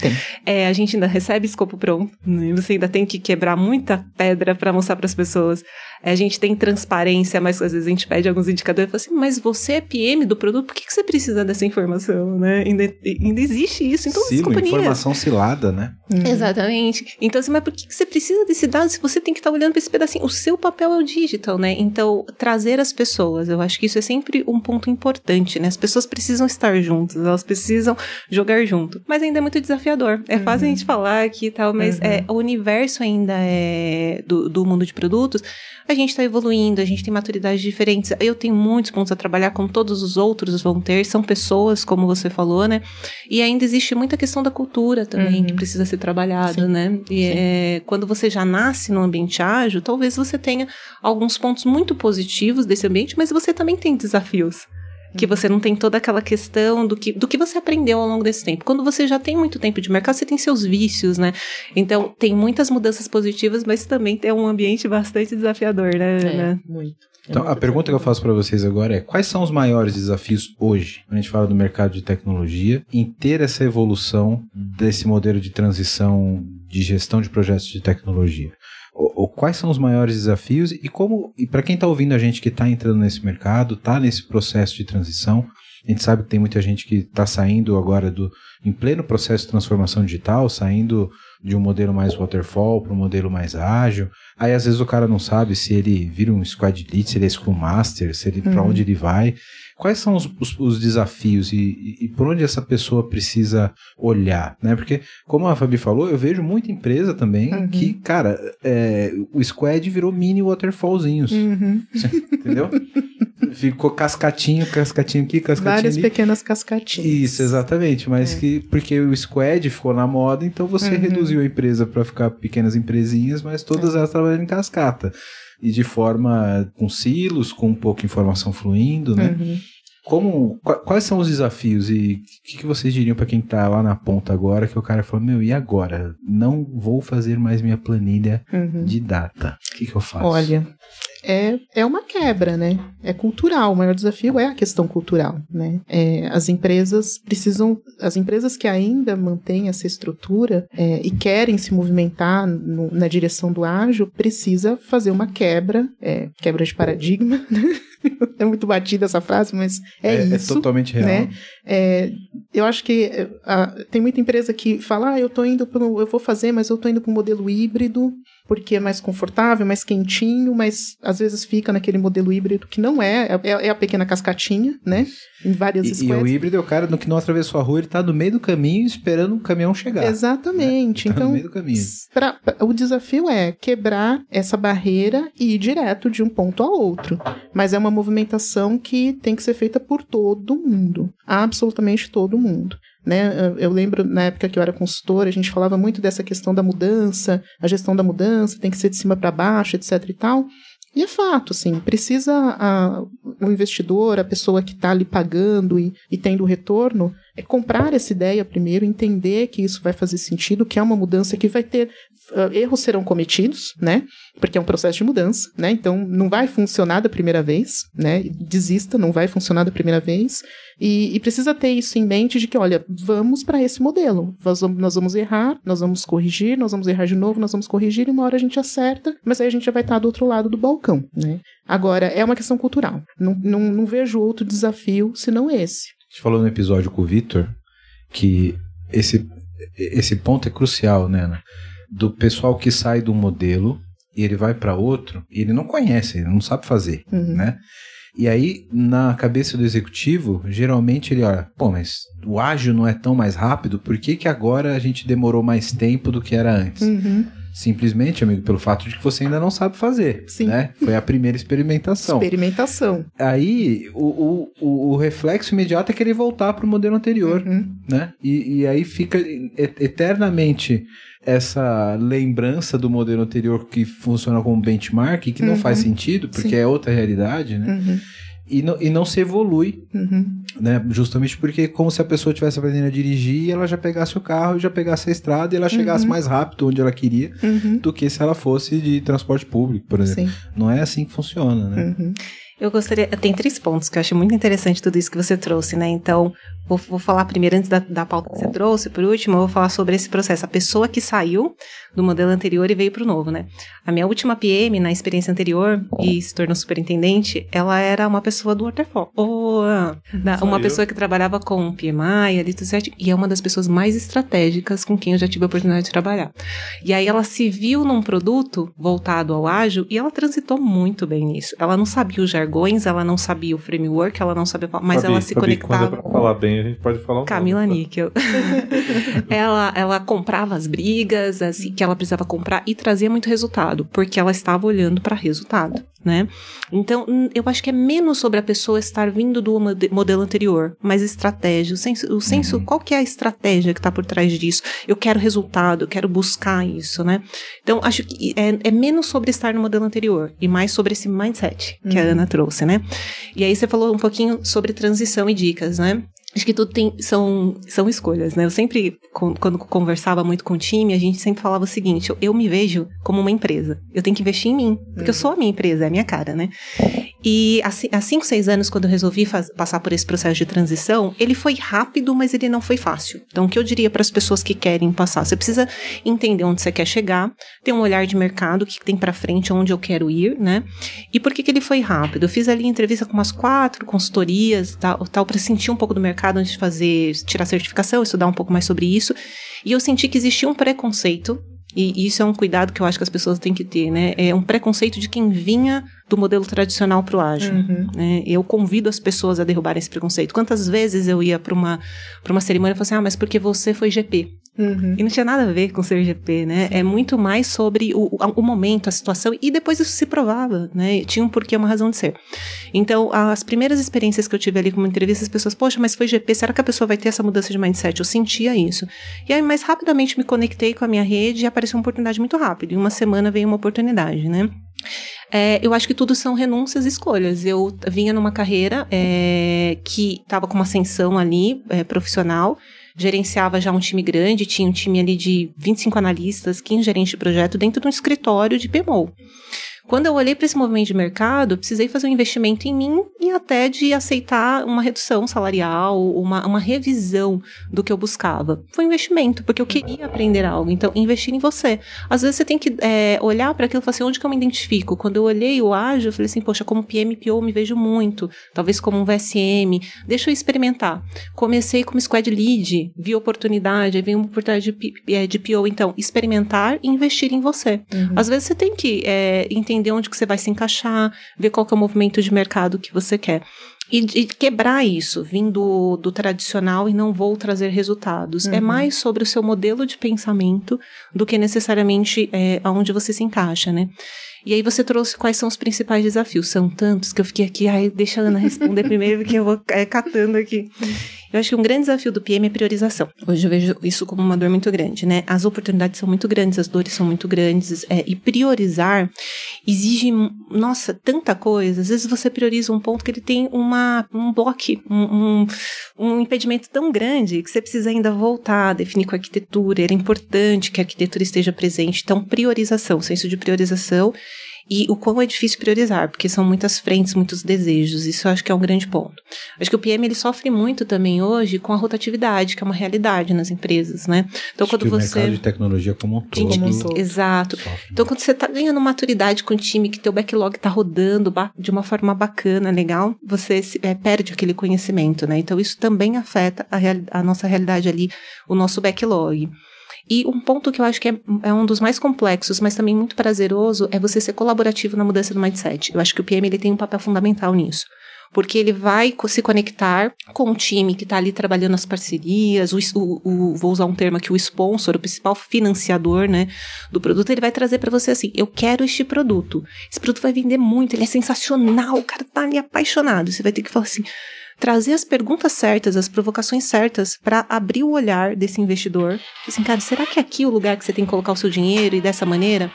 É, a gente ainda recebe escopo pronto, né? você ainda tem que quebrar muita pedra para mostrar para as pessoas. É, a gente tem transparência, mas às vezes a gente pede alguns indicadores e fala assim, mas você é PM do produto, por que, que você precisa dessa informação, né? Ainda, ainda existe isso em todas as Silo, companhias. informação cilada, né? Uhum. Exatamente. Então, assim, mas por que que você precisa desse dado se você tem que estar olhando para esse pedacinho? O seu papel é o digital, né? Então, trazer as pessoas, eu acho que isso é sempre um ponto importante, né? As pessoas precisam estar juntas, elas precisam jogar junto. Mas ainda é muito desafiador. É fácil a gente falar aqui e tal, mas Uhum. é, o universo ainda é do, do mundo de produtos. A gente está evoluindo, a gente tem maturidades diferentes. Eu tenho muitos pontos a trabalhar, como todos os outros vão ter. São pessoas, como você falou, né? E ainda existe muita questão da cultura também, Uhum. que precisa ser trabalhada, né? E é, quando você já nasce num ambiente ágil, talvez você tenha alguns pontos muito positivos desse ambiente, mas você também tem desafios. Que Uhum. você não tem toda aquela questão do que, do que você aprendeu ao longo desse tempo. Quando você já tem muito tempo de mercado, você tem seus vícios, né? Então, tem muitas mudanças positivas, mas também tem um ambiente bastante desafiador, né? É, Ana? muito. É Então, muito a pergunta que eu faço para vocês agora é: quais são os maiores desafios hoje, quando a gente fala do mercado de tecnologia, em ter essa evolução desse modelo de transição de gestão de projetos de tecnologia? Quais são os maiores desafios e como, e para quem está ouvindo a gente que está entrando nesse mercado, está nesse processo de transição, A gente sabe que tem muita gente que está saindo agora do em pleno processo de transformação digital, saindo de um modelo mais waterfall para um modelo mais ágil. Aí às vezes o cara não sabe se ele vira um squad lead, se ele é scrum master, se ele uhum. para onde ele vai. Quais são os, os, os desafios e, e, e, por onde essa pessoa precisa olhar, né? Porque, como a Fabi falou, eu vejo muita empresa também uhum. que, cara, é, o squad virou mini waterfallzinhos. Uhum. Entendeu? Ficou cascatinho, cascatinho aqui, cascatinho Várias ali. pequenas cascatinhas. Isso, exatamente. Mas é. que porque o squad ficou na moda, então você uhum. reduziu a empresa para ficar pequenas empresinhas, mas todas é. elas trabalham em cascata. E de forma com silos, com um pouco de informação fluindo, né? Uhum. Como, quais são os desafios e o que, que, vocês diriam para quem está lá na ponta agora que o cara falou, meu, e agora? Não vou fazer mais minha planilha uhum. de data. O que, que eu faço? Olha, é, é uma quebra, né? É cultural. O maior desafio é a questão cultural, né? É, as empresas precisam, as empresas que ainda mantêm essa estrutura é, e querem se movimentar no, na direção do ágil, precisa fazer uma quebra, é, quebra de paradigma, né? é muito batida essa frase, mas é, é, é isso. É totalmente real. Né? É, eu acho que tem muita empresa que fala, ah, eu tô indo pro, eu vou fazer, mas eu tô indo para um modelo híbrido porque é mais confortável, mais quentinho, mas às vezes fica naquele modelo híbrido que não é, é, é a pequena cascatinha, né? Em várias e, e o híbrido é o cara no que não atravessou a rua, ele tá no meio do caminho esperando o caminhão chegar. Exatamente. Né? Tá então, no meio do caminho. Pra, pra, o desafio é quebrar essa barreira e ir direto de um ponto a outro. Mas é uma movimentação que tem que ser feita por todo mundo. Absolutamente todo mundo. Né? Eu lembro na época que eu era consultora, a gente falava muito dessa questão da mudança, a gestão da mudança tem que ser de cima para baixo, etc e tal. E é fato, assim, precisa a, o investidor, a pessoa que está ali pagando e, e tendo retorno, é comprar essa ideia primeiro, entender que isso vai fazer sentido, que é uma mudança que vai ter uh, erros serão cometidos, né? Porque é um processo de mudança, né? Então não vai funcionar da primeira vez, né? Desista, não vai funcionar da primeira vez. E, e precisa ter isso em mente de que, olha, vamos para esse modelo. Nós vamos, nós vamos errar, nós vamos corrigir, nós vamos errar de novo, nós vamos corrigir e uma hora a gente acerta, mas aí a gente já vai estar do outro lado do balcão, né? Agora, é uma questão cultural. Não, não, não vejo outro desafio senão esse. A gente falou no episódio com o Vitor que esse, esse ponto é crucial, né? Do pessoal que sai do modelo e ele vai para outro e ele não conhece, ele não sabe fazer, uhum. né? E aí, na cabeça do executivo, geralmente ele olha, pô, mas o ágil não é tão mais rápido, por que, que agora a gente demorou mais tempo do que era antes? Uhum. Simplesmente, amigo, pelo fato de que você ainda não sabe fazer. Sim. Né? Foi a primeira experimentação. Experimentação. Aí, o, o, o reflexo imediato é querer voltar para o modelo anterior. Uhum. Né? E, e aí fica eternamente essa lembrança do modelo anterior que funciona como benchmark, que não uhum. faz sentido, porque Sim. é outra realidade, né? Uhum e não, e não se evolui, uhum. né? Justamente porque como se a pessoa tivesse aprendendo a dirigir e ela já pegasse o carro e já pegasse a estrada e ela chegasse uhum. mais rápido onde ela queria uhum. do que se ela fosse de transporte público, por exemplo. Sim. Não é assim que funciona, né? Eu gostaria, tem três pontos que eu acho muito interessante tudo isso que você trouxe, né? Então, vou, vou falar primeiro antes da, da pauta que você trouxe, por último, eu vou falar sobre esse processo. A pessoa que saiu do modelo anterior e veio para o novo, né? A minha última PM na experiência anterior e se tornou superintendente, ela era uma pessoa do Waterfall. Ou, uma pessoa que trabalhava com PMI, ali tudo certo, e é uma das pessoas mais estratégicas com quem eu já tive a oportunidade de trabalhar. E aí ela se viu num produto voltado ao ágil e ela transitou muito bem nisso. Ela não sabia os jargões, ela não sabia o framework, ela não sabia, mas Fabi, ela se Fabi, conectava. Quando é pra falar bem, a gente pode falar um Camila nome, tá? Níquel. ela, ela comprava as brigas, assim, que ela precisava comprar e trazia muito resultado, porque ela estava olhando para resultado, né? Então, eu acho que é menos sobre a pessoa estar vindo do modelo anterior, mas estratégia, o senso, o senso uhum. qual que é a estratégia que está por trás disso? Eu quero resultado, eu quero buscar isso, né? Então, acho que é, é menos sobre estar no modelo anterior e mais sobre esse mindset que uhum. a Ana trouxe, né? E aí você falou um pouquinho sobre transição e dicas, né? Acho que tudo tem, são, são escolhas, né? Eu sempre, quando conversava muito com o time, a gente sempre falava o seguinte: eu, me vejo como uma empresa. Eu tenho que investir em mim, porque uhum. eu sou a minha empresa, é a minha cara, né? E há cinco, seis anos, quando eu resolvi passar por esse processo de transição, ele foi rápido, mas ele não foi fácil. Então, o que eu diria para as pessoas que querem passar? Você precisa entender onde você quer chegar, ter um olhar de mercado, o que tem para frente, onde eu quero ir, né? E por que, que ele foi rápido? Eu fiz ali entrevista com umas quatro consultorias, tal, tal para sentir um pouco do mercado antes de fazer, tirar certificação, estudar um pouco mais sobre isso. E eu senti que existia um preconceito e isso é um cuidado que eu acho que as pessoas têm que ter, né? É um preconceito de quem vinha do modelo tradicional para o ágil. Uhum. Né? Eu convido as pessoas a derrubarem esse preconceito. Quantas vezes eu ia para uma, uma cerimônia e falava assim, ah, mas porque você foi GP? Uhum. E não tinha nada a ver com ser GP, né? Sim. É muito mais sobre o, o momento, a situação, e depois isso se provava, né? Tinha um porquê, uma razão de ser. Então, as primeiras experiências que eu tive ali como entrevista, as pessoas, poxa, mas foi GP, será que a pessoa vai ter essa mudança de mindset? Eu sentia isso. E aí, mais rapidamente me conectei com a minha rede e apareceu uma oportunidade muito rápido. Em uma semana veio uma oportunidade, né? É, eu acho que tudo são renúncias e escolhas. Eu vinha numa carreira é, que estava com uma ascensão ali, é, profissional, gerenciava já um time grande, tinha um time ali de 25 analistas, 15 gerentes de projeto dentro de um escritório de PMO. Quando eu olhei para esse movimento de mercado, precisei fazer um investimento em mim e até de aceitar uma redução salarial, uma, uma revisão do que eu buscava. Foi um investimento, porque eu queria aprender algo. Então, investir em você. Às vezes você tem que é, olhar para aquilo e falar assim, onde que eu me identifico? Quando eu olhei o ágil, eu falei assim, poxa, como PMPO eu me vejo muito. Talvez como um VSM. Deixa eu experimentar. Comecei como squad lead, vi oportunidade, aí veio uma oportunidade de, é, de PO. Então, experimentar e investir em você. Uhum. Às vezes você tem que é, entender entender onde que você vai se encaixar, ver qual que é o movimento de mercado que você quer. E, e quebrar isso, vindo do tradicional e não vou trazer resultados. É uhum. É mais sobre o seu modelo de pensamento do que necessariamente é, aonde você se encaixa, né? E aí você trouxe quais são os principais desafios. São tantos que eu fiquei aqui, ai, deixa a Ana responder primeiro, que eu vou é, catando aqui. Eu acho que um grande desafio do PM é priorização. Hoje eu vejo isso como uma dor muito grande, né? As oportunidades são muito grandes, as dores são muito grandes, é, e priorizar exige, nossa, tanta coisa. Às vezes você prioriza um ponto que ele tem uma, um bloco, um, um, um impedimento tão grande que você precisa ainda voltar, definir com a arquitetura. Era importante que a arquitetura esteja presente. Então, priorização, senso de priorização e o quão é difícil priorizar, porque são muitas frentes, muitos desejos. Isso eu acho que é um grande ponto. Acho que o PM ele sofre muito também hoje com a rotatividade, que é uma realidade nas empresas, né? Então acho quando você o mercado de tecnologia como um todo, como um todo. exato. Então quando você está ganhando maturidade com o time, que teu backlog está rodando de uma forma bacana, legal, você se, é, perde aquele conhecimento, né? Então isso também afeta a, real, a nossa realidade ali, o nosso backlog. E um ponto que eu acho que é, é, um dos mais complexos, mas também muito prazeroso, é você ser colaborativo na mudança do mindset. Eu acho que o PM ele tem um papel fundamental nisso. Porque ele vai se conectar com o time que está ali trabalhando as parcerias, o, o, o, vou usar um termo aqui, o sponsor, o principal financiador né, do produto, ele vai trazer para você assim, eu quero este produto, esse produto vai vender muito, ele é sensacional, o cara tá ali apaixonado, você vai ter que falar assim, trazer as perguntas certas, as provocações certas para abrir o olhar desse investidor. Assim, cara, será que é aqui o lugar que você tem que colocar o seu dinheiro e dessa maneira?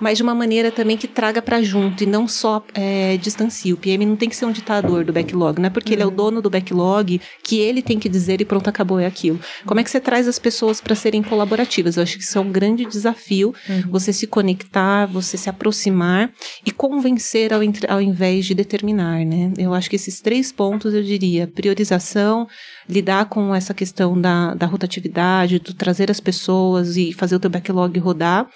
Mas de uma maneira também que traga para junto e não só é, distancie. O PM não tem que ser um ditador do backlog, não é porque uhum. ele é o uhum. dono do backlog que ele tem que dizer e pronto, acabou, é aquilo. Como é que você traz as pessoas para serem colaborativas? Eu acho que isso é um grande desafio, uhum. você se conectar, você se aproximar e convencer ao, ao invés de determinar, né? Eu acho que esses três pontos, eu diria, priorização, lidar com essa questão da, da rotatividade, do trazer as pessoas e fazer o teu backlog rodar,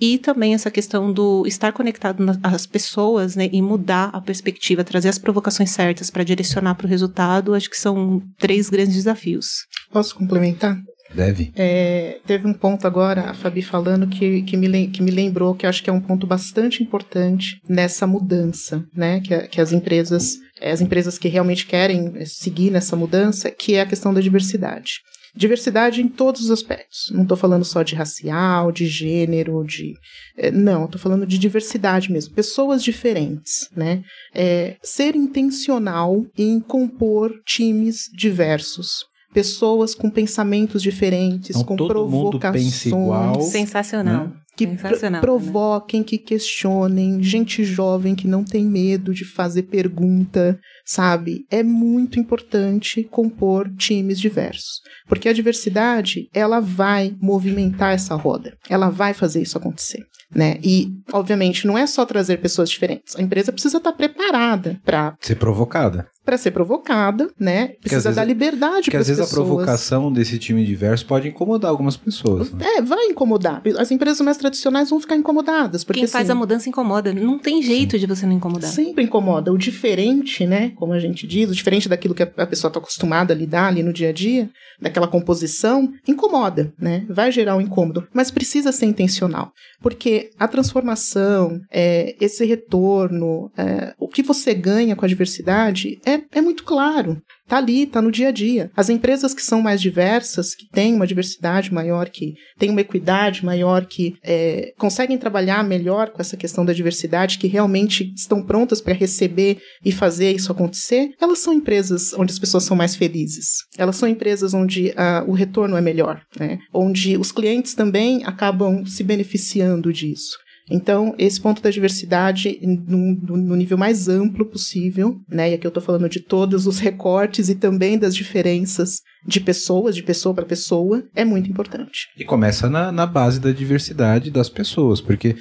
e também essa questão do estar conectado às pessoas, né, e mudar a perspectiva, trazer as provocações certas para direcionar para o resultado, acho que são três grandes desafios. Posso complementar? Deve. É, teve um ponto agora, a Fabi falando, que, que, me, que me lembrou que acho que é um ponto bastante importante nessa mudança, né? Que, que as empresas, as empresas que realmente querem seguir nessa mudança, que é a questão da diversidade. Diversidade em todos os aspectos. Não estou falando só de racial, de gênero, de. É, não, estou falando de diversidade mesmo. Pessoas diferentes, né? É, ser intencional em compor times diversos pessoas com pensamentos diferentes, então, com todo provocações. Mundo pensa igual, Sensacional. Né? Que pr provoquem, né? que questionem, gente jovem que não tem medo de fazer pergunta, sabe? É muito importante compor times diversos, porque a diversidade, ela vai movimentar essa roda. Ela vai fazer isso acontecer né? E, obviamente, não é só trazer pessoas diferentes. A empresa precisa estar preparada para ser provocada para ser provocada, né? Precisa dar liberdade para as pessoas. Porque às vezes a provocação desse time diverso pode incomodar algumas pessoas. Né? É, vai incomodar. As empresas mais tradicionais vão ficar incomodadas. Porque, Quem faz assim, a mudança incomoda. Não tem jeito Sim. de você não incomodar. Sempre incomoda. O diferente, né? Como a gente diz, o diferente daquilo que a pessoa está acostumada a lidar ali no dia a dia, daquela composição, incomoda, né? Vai gerar um incômodo. Mas precisa ser intencional. Porque a transformação, é, esse retorno, é, o que você ganha com a diversidade é é, muito claro. Tá ali, tá no dia a dia. As empresas que são mais diversas, que têm uma diversidade maior, que têm uma equidade maior, que é, conseguem trabalhar melhor com essa questão da diversidade, que realmente estão prontas para receber e fazer isso acontecer, elas são empresas onde as pessoas são mais felizes. Elas são empresas onde uh, o retorno é melhor, né? onde os clientes também acabam se beneficiando disso. Então, esse ponto da diversidade no, no, nível mais amplo possível, né? E aqui eu estou falando de todos os recortes e também das diferenças de pessoas, de pessoa para pessoa, é muito importante. E começa na, na base da diversidade das pessoas, porque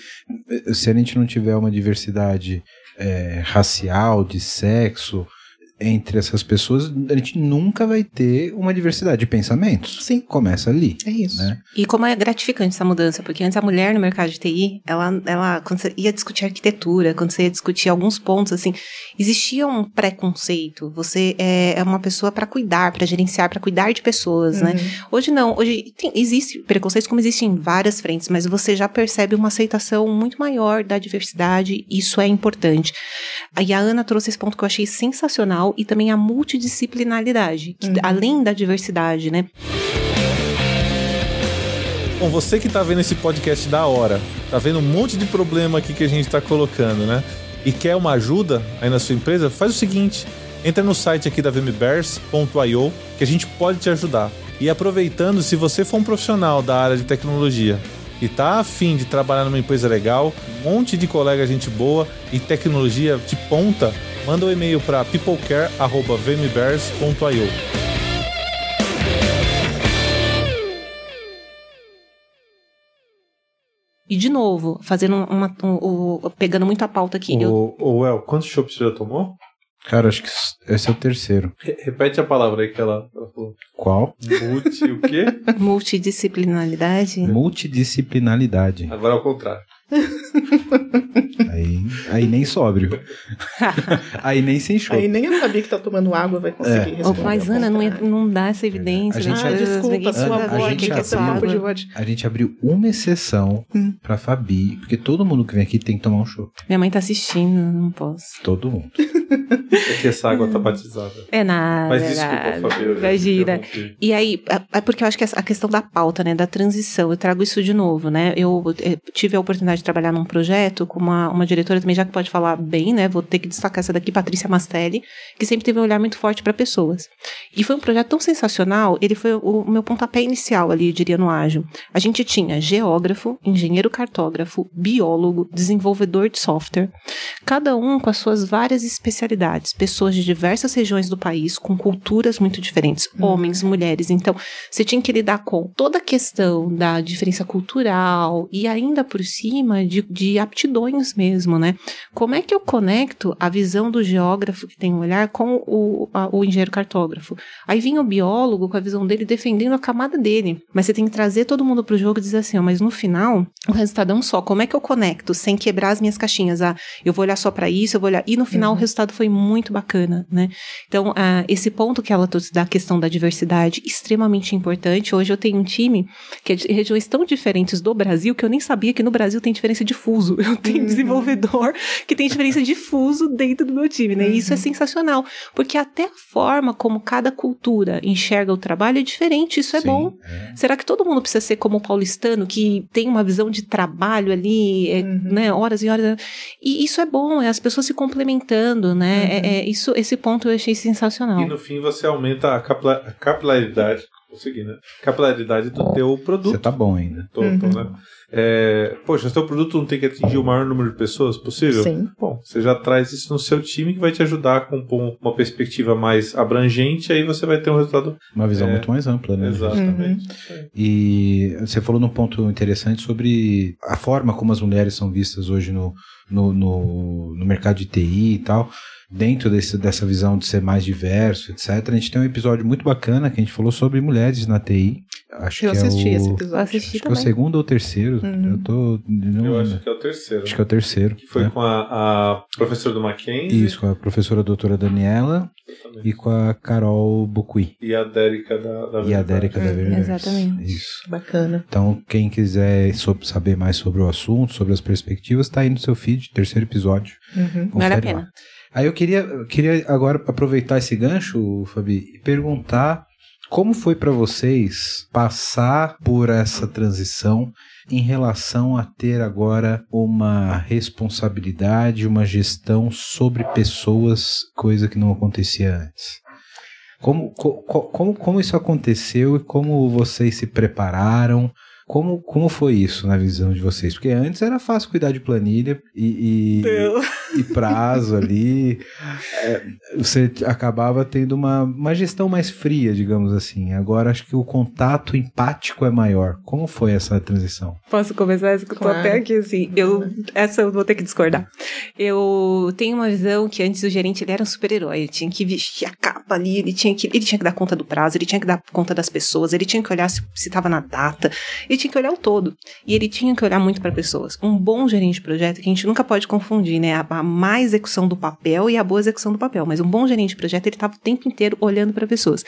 eh, se a gente não tiver uma diversidade é, racial, de sexo, entre essas pessoas, a gente nunca vai ter uma diversidade de pensamentos. Sim. Começa ali. É isso. Né? E como é gratificante essa mudança, porque antes a mulher no mercado de TI, ela, ela quando você ia discutir arquitetura, quando você ia discutir alguns pontos, assim, existia um preconceito. Você é, é uma pessoa para cuidar, para gerenciar, para cuidar de pessoas, né? uhum. né? Hoje não. Hoje tem, existe preconceito, como existe em várias frentes, mas você já percebe uma aceitação muito maior da diversidade. Isso é importante. E a Ana trouxe esse ponto que eu achei sensacional e também a multidisciplinaridade, que, uhum. além da diversidade, né? Bom, você que está vendo esse podcast da hora, tá vendo um monte de problema aqui que a gente está colocando, né? E quer uma ajuda aí na sua empresa, faz o seguinte: entra no site aqui da vmbears.io que a gente pode te ajudar. E aproveitando, se você for um profissional da área de tecnologia e tá afim de trabalhar numa empresa legal, um monte de colega gente boa e tecnologia de ponta, manda um e-mail para peoplecare@vmbears.io. E de novo, fazendo uma, um, um, pegando muito a pauta aqui. O, eu... o El, quantos chopps você já tomou? Cara, acho que esse é o terceiro. repete a palavra aí que ela, ela falou. Qual? Multi o quê? Multidisciplinaridade. Multidisciplinaridade. Agora ao contrário. Aí, aí nem sóbrio. aí nem sem show. Aí nem a Fabi que tá tomando água vai conseguir é. responder. Mas Ana, não, não dá essa evidência. A gente, ah, desculpa, sua avó a gente, abriu, a gente abriu uma exceção hum. pra Fabi, porque todo mundo que vem aqui tem que tomar um show. Minha mãe tá assistindo, não posso. Todo mundo. É que essa água tá batizada. É nada. Mas desculpa, Fabi. Imagina. E aí, é, é porque eu acho que a questão da pauta, né, da transição, eu trago isso de novo, né? Eu tive a oportunidade de trabalhar num projeto com uma, uma diretora também, já que pode falar bem, né? Vou ter que destacar essa daqui, Patrícia Mastelli, que sempre teve um olhar muito forte para pessoas. E foi um projeto tão sensacional, ele foi o, o meu pontapé inicial ali, diria, no ágil. A gente tinha geógrafo, engenheiro cartógrafo, biólogo, desenvolvedor de software, cada um com as suas várias especialidades, pessoas de diversas regiões do país, com culturas muito diferentes, hum. homens, mulheres. Então, você tinha que lidar com toda a questão da diferença cultural e ainda por cima de, de aptidões mesmo, né? Como é que eu conecto a visão do geógrafo que tem um olhar com o, a, o engenheiro cartógrafo? Aí vinha o biólogo com a visão dele defendendo a camada dele. Mas você tem que trazer todo mundo para o jogo e dizer assim, ó, mas no final, o resultado é um só. Como é que eu conecto sem quebrar as minhas caixinhas? Ah, eu vou olhar só para isso, eu vou olhar. E no final uhum. o resultado foi muito bacana, né? Então, ah, esse ponto que ela trouxe da questão da diversidade, extremamente importante. Hoje eu tenho um time que é de regiões tão diferentes do Brasil que eu nem sabia que no Brasil tem diferença de fuso. Eu tenho uhum. desenvolvedor que tem diferença de fuso dentro do meu time, né? Uhum. E isso é uhum. sensacional, porque até a forma como cada cultura enxerga o trabalho é diferente. Isso é Sim, bom. É. Será que todo mundo precisa ser como o paulistano, que tem uma visão de trabalho ali, é, uhum. né? Horas e horas. E isso é bom, é as pessoas se complementando, né? É, uhum. É, isso, esse ponto eu achei sensacional. E no fim você aumenta a capilaridade consegui, né? Capilaridade do teu produto. Você tá bom ainda. Tô, tô, né? É, poxa, seu produto não tem que atingir o maior número de pessoas possível? Sim. Bom, você já traz isso no seu time que vai te ajudar a compor uma perspectiva mais abrangente, aí você vai ter um resultado. Uma visão É. muito mais ampla, né? Exatamente. E você falou num ponto interessante sobre a forma como as mulheres são vistas hoje no, no, no, no mercado de TI e tal. Dentro desse, dessa visão de ser mais diverso, etc. A gente tem um episódio muito bacana que a gente falou sobre mulheres na TI. Acho Eu que assisti é o, esse episódio. assisti Acho que é o também. segundo ou terceiro. Uhum. Eu tô. não Eu acho que é o terceiro. Acho que é o terceiro. Que foi né? com a, a professora do Mackenzie Isso, com a professora doutora Daniela Exatamente. e com a Carol Bocui. e a Dérica da, da E a. Dérica da Verdade. exatamente. Isso. Bacana. Então, quem quiser saber mais sobre o assunto, sobre as perspectivas, tá aí no seu feed, terceiro episódio. Uhum. Vale a pena. lá. Aí eu queria, eu queria agora aproveitar esse gancho, Fabi, e perguntar como foi para vocês passar por essa transição em relação a ter agora uma responsabilidade, uma gestão sobre pessoas, coisa que não acontecia antes. Como, co- co- como, como isso aconteceu e como vocês se prepararam? Como, como foi isso na visão de vocês? Porque antes era fácil cuidar de planilha e, e, e prazo ali. É, você acabava tendo uma, uma gestão mais fria, digamos assim. Agora acho que o contato empático é maior. Como foi essa transição? Posso começar? Eu tô Claro. até aqui assim. Eu, essa eu vou ter que discordar. Eu tenho uma visão que antes o gerente ele era um super-herói. Ele tinha que vestir a capa ali, ele tinha que, ele tinha que dar conta do prazo, ele tinha que dar conta das pessoas, ele tinha que olhar se estava na data, ele tinha que olhar o todo. E ele tinha que olhar muito para pessoas. Um bom gerente de projeto, que a gente nunca pode confundir, né? A, a má execução do papel e a boa execução do papel. Mas um bom gerente de projeto, ele estava o tempo inteiro olhando para pessoas.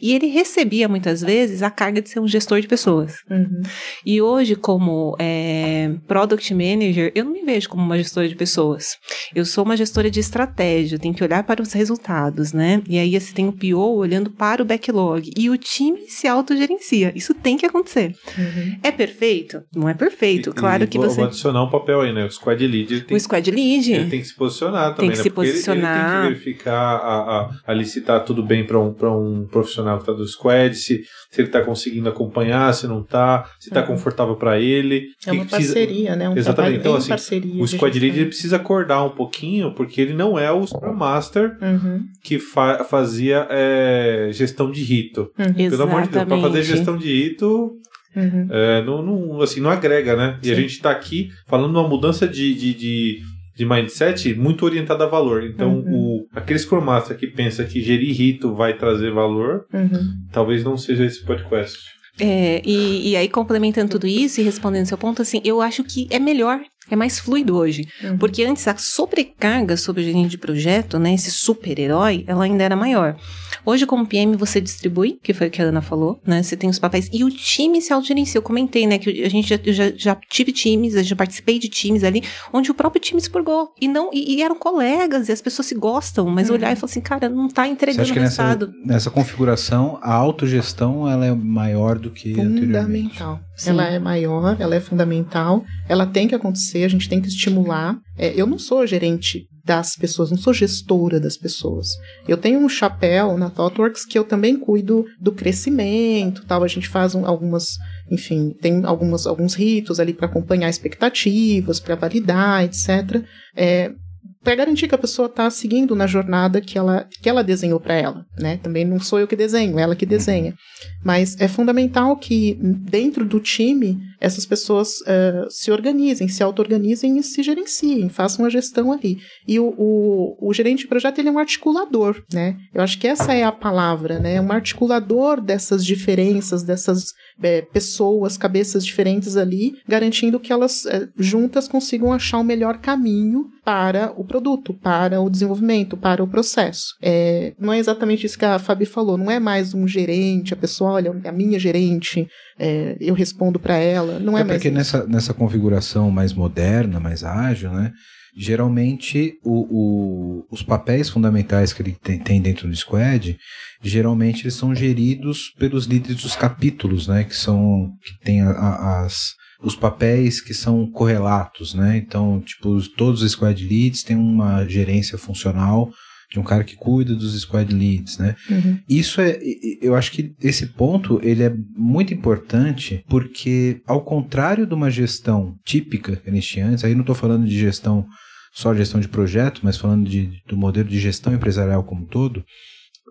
E ele recebia muitas vezes a carga de ser um gestor de pessoas. Uhum. E hoje, como é, Product Manager, eu não me vejo como uma gestora de pessoas. Eu sou uma gestora de estratégia, tenho que olhar para os resultados, né? E aí você tem o PO olhando para o backlog. E o time se autogerencia. Isso tem que acontecer. Uhum. É perfeito? Não é perfeito. E- claro e que vou, você. Vou adicionar um papel aí, né? O squad lead ele tem, O squad lead. ele tem que se posicionar também, que né? se Porque ele- Ele, posicionar. tem que verificar, a, a, ali se tá tudo bem para um, pra um profissional que tá do squad, se, se ele tá conseguindo acompanhar, se não tá, se tá Uhum. confortável para ele. É uma precisa- parceria, né? Um Exatamente. Então, assim, parceria O squad lead ele precisa acordar um pouquinho, porque ele não é o Scrum Master Uhum. que fa- fazia é, gestão de rito. Uhum. Pelo amor de Deus, para fazer Exatamente. gestão de rito, Uhum. é, não, não, assim, não agrega, né? E a gente está aqui falando de uma mudança de, de, de, de mindset muito orientada a valor. Então, Uhum. o, aquele Scrum Master que pensa que gerir rito vai trazer valor, Uhum. talvez não seja esse podcast. É, e, e aí, complementando tudo isso e respondendo seu ponto, assim, eu acho que é melhor, é mais fluido hoje. Uhum. Porque antes a sobrecarga sobre o gerente de projeto, né, esse super-herói, ela ainda era maior. Hoje, como PM, você distribui, que foi o que a Ana falou, né? Você tem os papéis. E o time se autogerencia. Eu comentei, né? Que a gente já, eu já, já tive times, eu já participei de times ali, onde o próprio time se purgou. E não, e, e eram colegas, e as pessoas se gostam, mas Uhum. olhar e falar assim, cara, não tá Você entregando acha que nessa, resultado. nessa configuração a autogestão ela é maior do que anteriormente? Fundamental. Sim. Ela é maior, ela é fundamental, ela tem que acontecer, a gente tem que estimular. É, eu não sou gerente das pessoas, não sou gestora das pessoas. Eu tenho um chapéu na ThoughtWorks que eu também cuido do crescimento, tal. A gente faz um- algumas, enfim, tem algumas, alguns ritos ali para acompanhar expectativas, para validar, etc. É, para garantir que a pessoa está seguindo na jornada que ela, que ela desenhou para ela, né? Também não sou eu que desenho, ela que desenha. Mas é fundamental que dentro do time essas pessoas eh, se organizem, se auto-organizem e se gerenciem, façam a gestão ali. E o, o, o gerente de projeto ele é um articulador, né? Eu acho que essa é a palavra, né? Um articulador dessas diferenças, dessas eh, pessoas, cabeças diferentes ali, garantindo que elas eh, juntas consigam achar o melhor caminho para o produto, para o desenvolvimento, para o processo. É, não é exatamente isso que a Fabi falou, não é mais um gerente, a pessoa, olha, a minha gerente, é, eu respondo para ela, não é, é mais porque isso. nessa, nessa configuração mais moderna, mais ágil, né? Geralmente o, o- os papéis fundamentais que ele tem, tem dentro do squad, geralmente eles são geridos pelos líderes dos capítulos, né? Que são que tem a- a- as os papéis que são correlatos, né? Então, tipo, os- todos os squad leads têm uma gerência funcional de um cara que cuida dos squad leads, né? Uhum. Isso é, eu acho que esse ponto ele é muito importante porque ao contrário de uma gestão típica que a gente tinha antes, aí não estou falando de gestão só gestão de projeto, mas falando de, do modelo de gestão empresarial como um todo,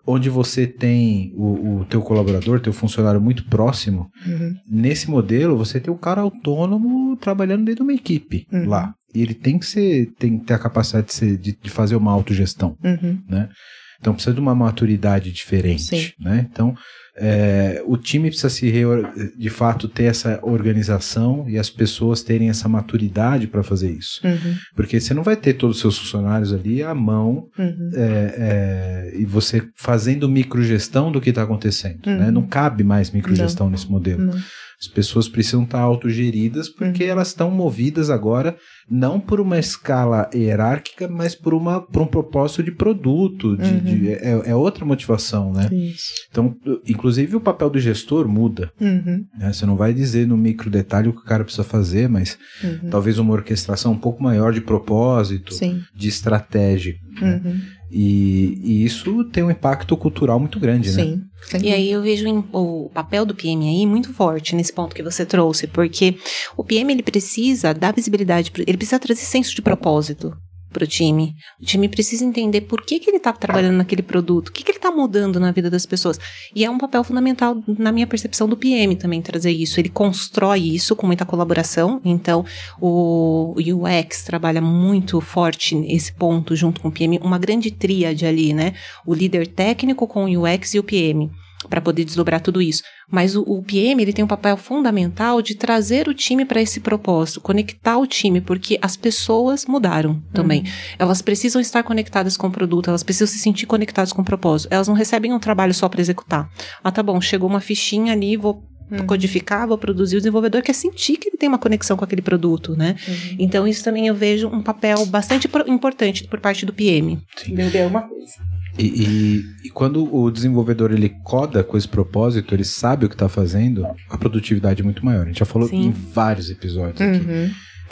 onde você tem o, o teu colaborador, teu funcionário muito próximo, Uhum. nesse modelo você tem o cara autônomo trabalhando dentro de uma equipe Uhum. lá. E ele tem que ser, tem que ter a capacidade de, ser, de, de fazer uma autogestão, Uhum. né? Então precisa de uma maturidade diferente, Sim. né? Então é, o time precisa se de fato ter essa organização e as pessoas terem essa maturidade para fazer isso, Uhum. porque você não vai ter todos os seus funcionários ali à mão Uhum. é, é, e você fazendo microgestão do que está acontecendo. Uhum. Né? Não cabe mais microgestão nesse modelo. Não. As pessoas precisam estar autogeridas porque Uhum. elas estão movidas agora não por uma escala hierárquica, mas por, uma, por um propósito de produto. De, Uhum. de- é, é outra motivação, né? Isso. Então, inclusive o papel do gestor muda. Uhum. né? Você não vai dizer no micro detalhe o que o cara precisa fazer, mas Uhum. talvez uma orquestração um pouco maior de propósito, Sim. de estratégia. né? E, e isso tem um impacto cultural muito grande, né? Sim. E aí eu vejo o papel do PM aí muito forte nesse ponto que você trouxe, porque o PM ele precisa dar visibilidade, ele precisa trazer senso de propósito para o time. O time precisa entender por que, que ele está trabalhando naquele produto, o que, que ele está mudando na vida das pessoas. E é um papel fundamental, na minha percepção, do PM também trazer isso. Ele constrói isso com muita colaboração. Então, o UX trabalha muito forte nesse ponto junto com o PM, uma grande tríade ali, né? O líder técnico com o UX e o PM para poder desdobrar tudo isso. Mas o, o PM ele tem um papel fundamental de trazer o time para esse propósito, conectar o time, porque as pessoas mudaram também. Elas precisam estar conectadas com o produto, elas precisam se sentir conectadas com o propósito. Elas não recebem um trabalho só para executar. Ah, tá bom, chegou uma fichinha ali, vou Uhum. codificar, vou produzir. O desenvolvedor quer sentir que ele tem uma conexão com aquele produto, né? Uhum. Então isso também eu vejo um papel bastante importante por parte do PM. Sim. Entender alguma coisa. E, e- e quando o desenvolvedor ele coda com esse propósito, ele sabe o que está fazendo, a produtividade é muito maior. A gente já falou Sim. em vários episódios aqui. Uhum.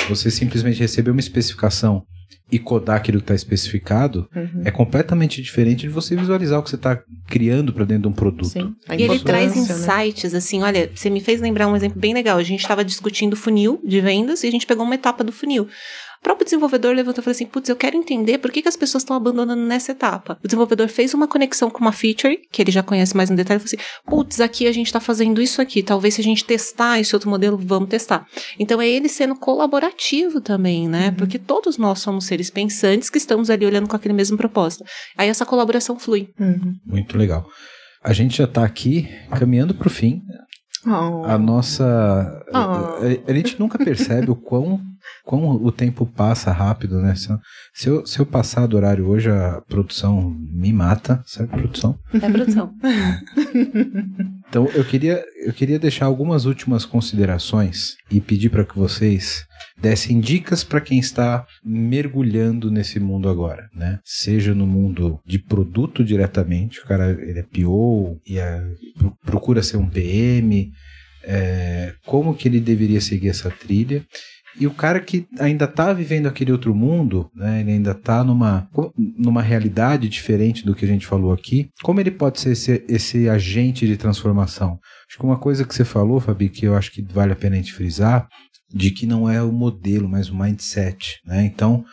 Você simplesmente receber uma especificação e codar aquilo que está especificado Uhum. é completamente diferente de você visualizar o que você está criando para dentro de um produto. Sim. A E ele traz importância, né? insights, assim, olha, você me fez lembrar um exemplo bem legal. A gente estava discutindo funil de vendas e a gente pegou uma etapa do funil. O próprio desenvolvedor levantou e falou assim: putz, eu quero entender por que, que as pessoas estão abandonando nessa etapa. O desenvolvedor fez uma conexão com uma feature, que ele já conhece mais no detalhe, e falou assim: putz, aqui a gente está fazendo isso aqui. Talvez se a gente testar esse outro modelo, vamos testar. Então é ele sendo colaborativo também, né? Uhum. Porque todos nós somos seres pensantes que estamos ali olhando com aquele mesmo propósito. Aí essa colaboração flui. Uhum. Muito legal. A gente já está aqui caminhando para o fim. Oh. A nossa. Oh. A, a gente nunca percebe o quão, quão o tempo passa rápido, né? Se, eu- se, eu, se eu passar do horário hoje, a produção me mata, certo, produção? É produção. Então eu queria, eu queria deixar algumas últimas considerações e pedir para que vocês dessem dicas para quem está mergulhando nesse mundo agora, né? Seja no mundo de produto diretamente, o cara ele é PO e é- pro- procura ser um PM, é, como que ele deveria seguir essa trilha? E o cara que ainda está vivendo aquele outro mundo, né, ele ainda está numa, numa realidade diferente do que a gente falou aqui, como ele pode ser esse, esse agente de transformação? Acho que uma coisa que você falou, Fabi, que eu acho que vale a pena a gente frisar, de que não é o modelo, mas o mindset. Né? Então,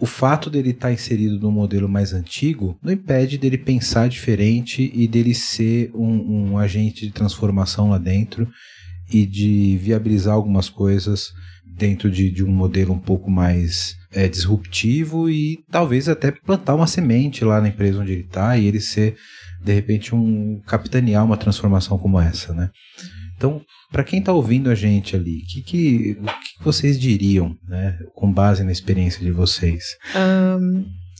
o fato dele estar inserido no modelo mais antigo não impede dele pensar diferente e dele ser um, um agente de transformação lá dentro e de viabilizar algumas coisas dentro de, de um modelo um pouco mais é, disruptivo e talvez até plantar uma semente lá na empresa onde ele está e ele ser, de repente, um capitanear uma transformação como essa, né? Então, para quem está ouvindo a gente ali, que que, o que vocês diriam, né, com base na experiência de vocês?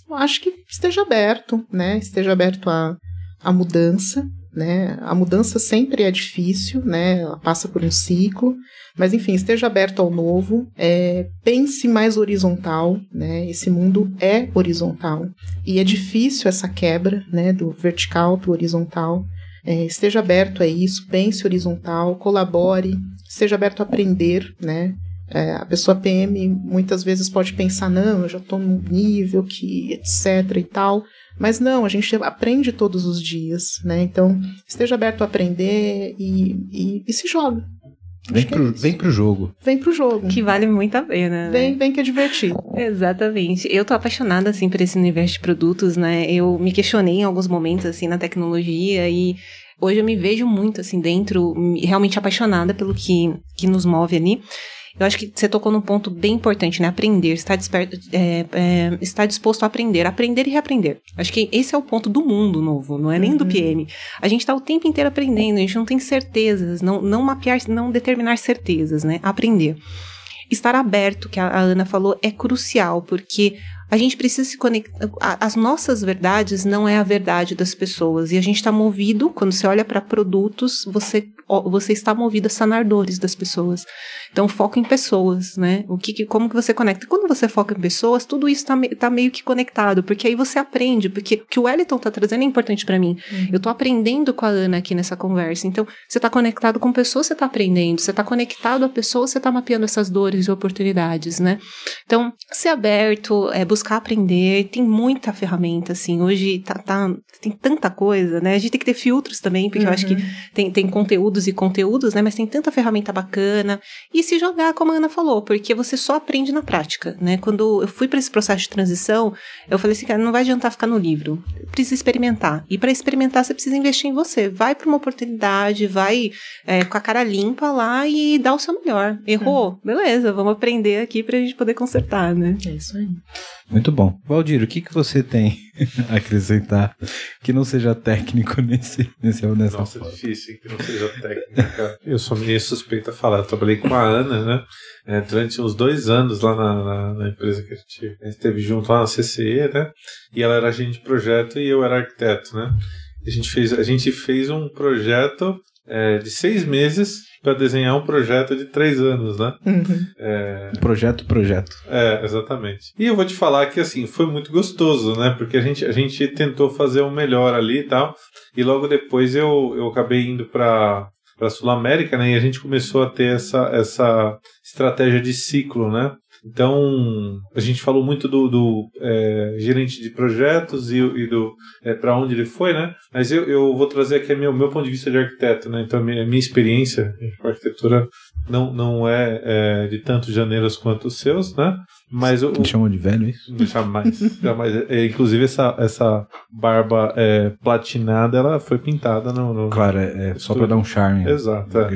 Eu acho que esteja aberto, né? Esteja aberto à, à mudança, né? A mudança sempre é difícil, né? Ela passa por um ciclo, mas enfim, esteja aberto ao novo, é, pense mais horizontal, né? Esse mundo é horizontal e é difícil essa quebra, né? Do vertical para o horizontal. É, esteja aberto a isso, pense horizontal, colabore, esteja aberto a aprender, né? É, a pessoa PM muitas vezes pode pensar, não, eu já estou num nível que etc e tal. Mas não, a gente aprende todos os dias, né? Então, esteja aberto a aprender e, e, e se joga. Vem pro, é vem pro jogo. Vem pro jogo. Que vale muito a pena. Né? Vem, vem que é divertido. Exatamente. Eu tô apaixonada, assim, por esse universo de produtos, né? Eu me questionei em alguns momentos, assim, na tecnologia e hoje eu me vejo muito, assim, dentro, realmente apaixonada pelo que, que nos move ali. Eu acho que você tocou num ponto bem importante, né? Aprender, estar, desperto, é, é, estar disposto a aprender, aprender e reaprender. Acho que esse é o ponto do mundo novo, não é nem uhum. do PM. A gente está o tempo inteiro aprendendo, a gente não tem certezas, não, não mapear, não determinar certezas, né? Aprender. Estar aberto, que a Ana falou, é crucial, porque a gente precisa se conectar. As nossas verdades não é a verdade das pessoas. E a gente está movido, quando você olha para produtos, você você está movido a sanar dores das pessoas. Então, foco em pessoas, né? O que, como que você conecta? Quando você foca em pessoas, tudo isso está tá meio que conectado, porque aí você aprende, porque o que o Wellington está trazendo é importante para mim. Uhum. Eu estou aprendendo com a Ana aqui nessa conversa. Então, você está conectado com pessoas, você está aprendendo. Você está conectado a pessoas, você está mapeando essas dores e oportunidades, né? Então, ser aberto, é, buscar aprender, tem muita ferramenta, assim. Hoje tá, tá, tem tanta coisa, né? A gente tem que ter filtros também, porque uhum. eu acho que uhum. tem, tem conteúdo conteúdos e conteúdos, né? Mas tem tanta ferramenta bacana. E se jogar, como a Ana falou, porque você só aprende na prática, né? Quando eu fui para esse processo de transição, eu falei assim, cara, não vai adiantar ficar no livro. Precisa experimentar. E para experimentar, você precisa investir em você. Vai para uma oportunidade, vai é, com a cara limpa lá e dá o seu melhor. Errou? Hum. Beleza, vamos aprender aqui para a gente poder consertar, né? É isso aí. Muito bom. Valdir, o que, que você tem a acrescentar que não seja técnico nesse, nesse nessa Nossa, é difícil que não seja técnica. Eu sou meio suspeita a falar. Eu trabalhei com a Ana, né? É, durante uns dois anos lá na, na, na, empresa que a gente, a gente esteve junto lá na CCE, né? E ela era agente de projeto e eu era arquiteto, né? A gente fez, a gente fez um projeto é, de seis meses para desenhar um projeto de três anos, né? Uhum. É... Projeto, projeto. É, exatamente. E eu vou te falar que, assim, foi muito gostoso, né? Porque a gente, a gente tentou fazer o melhor ali e tal. E logo depois eu, eu acabei indo para para Sul América, né? E a gente começou a ter essa, essa estratégia de ciclo, né? Então, a gente falou muito do, do é, gerente de projetos e, e do é, para onde ele foi, né? Mas eu, eu vou trazer aqui meu, meu ponto de vista de arquiteto, né? Então, a minha, a minha experiência com arquitetura não, não é, é, de tantos janeiros quanto os seus, né? Mas o, Me chamam de velho é isso? Jamais. jamais. É, inclusive, essa, essa barba é, platinada, ela foi pintada no. no claro, é, é só para dar um charme. Exato. É.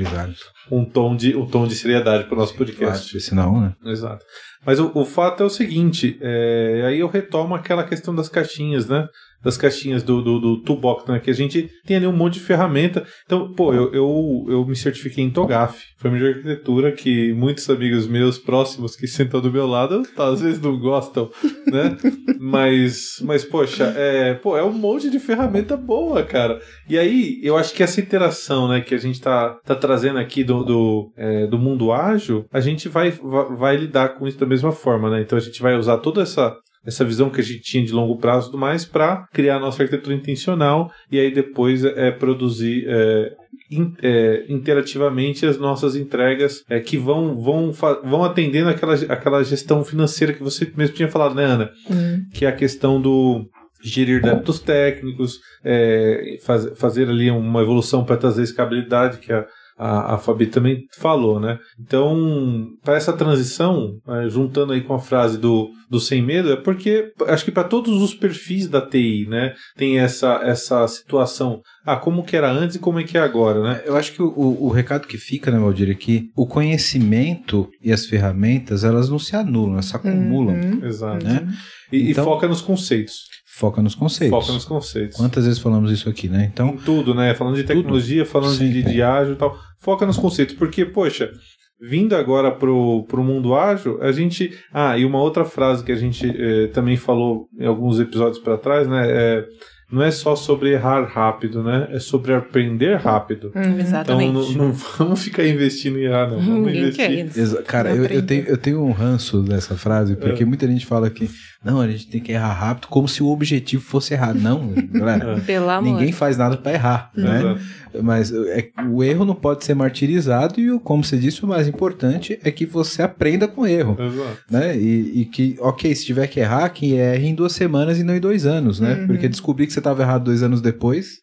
Um tom de, um tom de seriedade para o nosso podcast. Claro, senão, né? Exato. Mas o, o fato é o seguinte, é, aí eu retomo aquela questão das caixinhas, né? Das caixinhas do, do, do Toolbox, né? Que a gente tem ali um monte de ferramenta. Então, pô, eu, eu, eu me certifiquei em TOGAF, família de arquitetura, que muitos amigos meus próximos que sentam do meu lado, tá, às vezes não gostam, né? mas, mas, poxa, é, pô, é um monte de ferramenta boa, cara. E aí, eu acho que essa interação, né, que a gente tá, tá trazendo aqui do, do, é, do mundo ágil, a gente vai, vai, vai lidar com isso da mesma forma, né? Então a gente vai usar toda essa essa visão que a gente tinha de longo prazo e tudo mais para criar a nossa arquitetura intencional e aí depois é, produzir é, in, é, interativamente as nossas entregas é, que vão, vão, vão atendendo aquela, aquela gestão financeira que você mesmo tinha falado, né, Ana? Uhum. Que é a questão do gerir débitos técnicos, é, faz, fazer ali uma evolução para trazer escalabilidade, que é a, a Fabi também falou, né? Então, para essa transição, né, juntando aí com a frase do, do sem medo, é porque acho que para todos os perfis da TI, né, tem essa, essa situação. Ah, como que era antes e como é que é agora, né? Eu acho que o, o recado que fica, né, Valdir, é que o conhecimento e as ferramentas, elas não se anulam, elas se acumulam. Uhum. Exato. Né? E, então, e foca nos conceitos. Foca nos conceitos. Foca nos conceitos. Quantas vezes falamos isso aqui, né? Então, em tudo, né? Falando de tecnologia, tudo. falando Sim, de, de ágil e tal. Foca nos conceitos, porque, poxa, vindo agora pro, pro mundo ágil, a gente. Ah, e uma outra frase que a gente eh, também falou em alguns episódios para trás, né? É, não é só sobre errar rápido, né? É sobre aprender rápido. Hum, exatamente. Então não, não, vamos ficar investindo em errar, não. Vamos investir. Cara, eu, eu, tenho, eu tenho um ranço dessa frase, porque é. muita gente fala que Não, a gente tem que errar rápido, como se o objetivo fosse errar. Não, galera. Pelo amor. Ninguém faz nada para errar, né? Mas é, o erro não pode ser martirizado e, como você disse, o mais importante é que você aprenda com o erro, Exato. né? E, e que, ok, se tiver que errar, que erre em duas semanas e não em dois anos, né? Uhum. Porque descobrir que você estava errado dois anos depois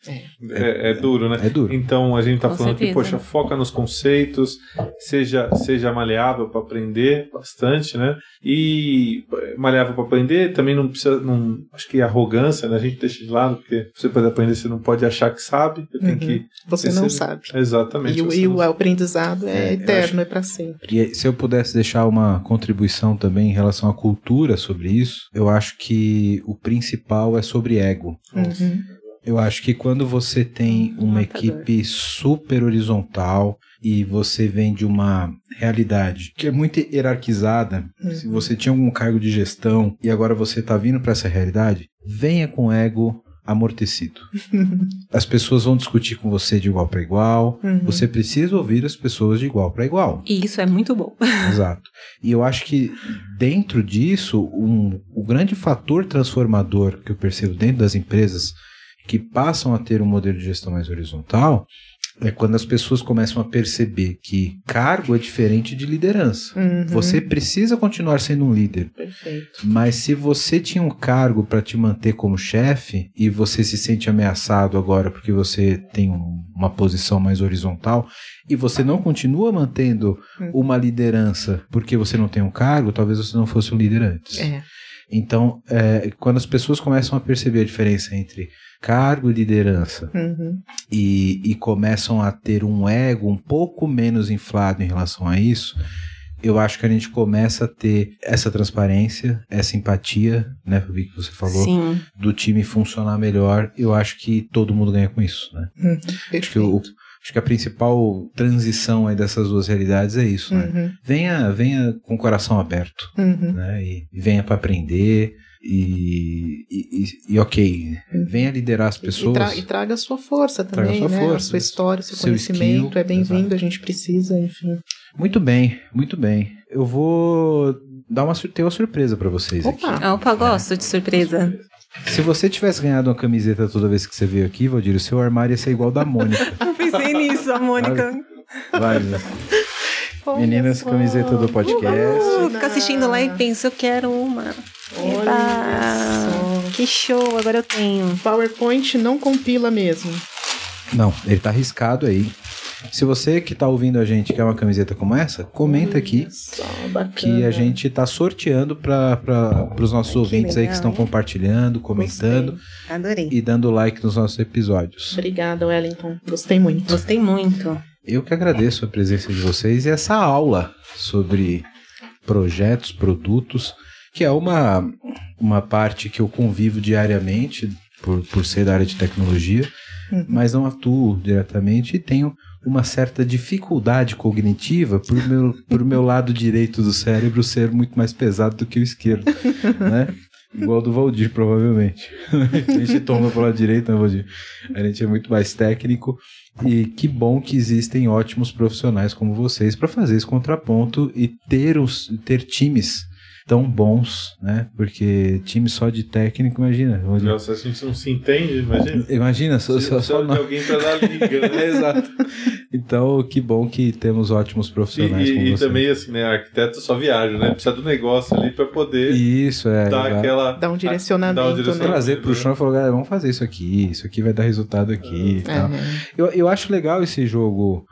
É, é duro, né? é duro. Então a gente tá Com falando que, certeza. poxa, foca nos conceitos, seja, seja maleável para aprender bastante, né? E eh, maleável para aprender também não precisa, não, acho que arrogância, né? A gente deixa de lado, porque você pode aprender, você não pode achar que sabe, você tem Uhum. que. Você não sabe. Exatamente. E, o- e o aprendizado É, é, eu eterno, é para sempre. E se eu pudesse deixar uma contribuição também em relação à cultura sobre isso, eu acho que o principal é sobre ego. Uhum. Eu acho que quando você tem uma Matador. equipe super horizontal e você vem de uma realidade que é muito hierarquizada, se Uhum. você tinha algum cargo de gestão e agora você está vindo para essa realidade, venha com ego amortecido. As pessoas vão discutir com você de igual para igual. Uhum. Você precisa ouvir as pessoas de igual para igual. E isso é muito bom. Exato. E eu acho que dentro disso, um, o grande fator transformador que eu percebo dentro das empresas que passam a ter um modelo de gestão mais horizontal é quando as pessoas começam a perceber que cargo é diferente de liderança. Uhum. Você precisa continuar sendo um líder, Perfeito. mas se você tinha um cargo para te manter como chefe e você se sente ameaçado agora porque você tem um- uma posição mais horizontal e você não continua mantendo Hum. uma liderança porque você não tem um cargo, talvez você não fosse um líder antes. É. Então, é, quando as pessoas começam a perceber a diferença entre cargo e liderança Uhum. e, e começam a ter um ego um pouco menos inflado em relação a isso, eu acho que a gente começa a ter essa transparência, essa empatia, né, Fabi, que você falou, Sim. do time funcionar melhor. Eu acho que todo mundo ganha com isso, né? Uhum. Acho que, o, acho que a principal transição aí dessas duas realidades é isso, né? Uhum. Venha, venha com o coração aberto, Uhum. né? E, e venha para aprender e, e, e- e ok, venha liderar as E, pessoas. tra- e traga a sua força Traga a também, sua né? força, a sua história, o seu, seu conhecimento skill, é bem-vindo, a gente precisa, enfim. Muito bem, muito bem. Eu vou dar uma, ter uma surpresa para vocês aqui. Opa! Opa, gosto de surpresa. Se você tivesse ganhado uma camiseta toda vez que você veio aqui, Valdir, o seu armário ia ser igual ao da Mônica. Eu pensei nisso, a Mônica. Vai, Meninas, camiseta do podcast. Fica assistindo lá e pensa, eu quero uma. Olha. Que show, agora eu tenho. PowerPoint não compila mesmo. Não, ele tá arriscado aí. Se você que tá ouvindo a gente quer uma camiseta como essa, comenta aqui Só bacana. que a gente tá sorteando para os nossos ouvintes aí que legal, estão hein? compartilhando, comentando Gostei. Adorei. e dando like nos nossos episódios. Obrigada, Wellington. Gostei muito. Gostei muito. Eu que agradeço a presença de vocês e essa aula sobre projetos, produtos, que é uma, uma parte que eu convivo diariamente por, por ser da área de tecnologia, Uhum. mas não atuo diretamente e tenho uma certa dificuldade cognitiva por meu, por meu lado direito do cérebro ser muito mais pesado do que o esquerdo, né? Igual do Valdir, provavelmente. a gente toma pela direita, né, Valdir? A gente é muito mais técnico. E que bom que existem ótimos profissionais como vocês para fazer esse contraponto e ter, os, ter times tão bons, né? Porque time só de técnico, imagina. Nossa, a gente não se entende, imagina. Imagina, só, Se só, só nós. alguém pra dar liga, né? Exato. Então, que bom que temos ótimos E, profissionais como e- e vocês. também, assim, né? Arquiteto só viaja, né? Precisa do negócio ali pra poder Isso, é. dar aquela. Dá um direcionamento, dar um né? direcionamento, Trazer pro né? chão e falar, galera, vamos fazer isso aqui, isso aqui vai dar resultado aqui e tal. É. Eu, eu acho legal esse jogo,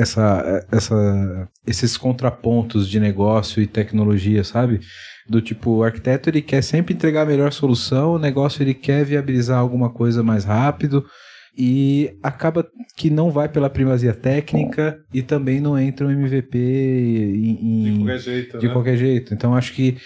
essa, essa, esses contrapontos de negócio e tecnologia, sabe? Do tipo, o arquiteto ele quer sempre entregar a melhor solução, o negócio ele quer viabilizar alguma coisa mais rápido e acaba que não vai pela primazia técnica e também não entra um MVP em, De em- qualquer jeito. de né? qualquer jeito. Então acho que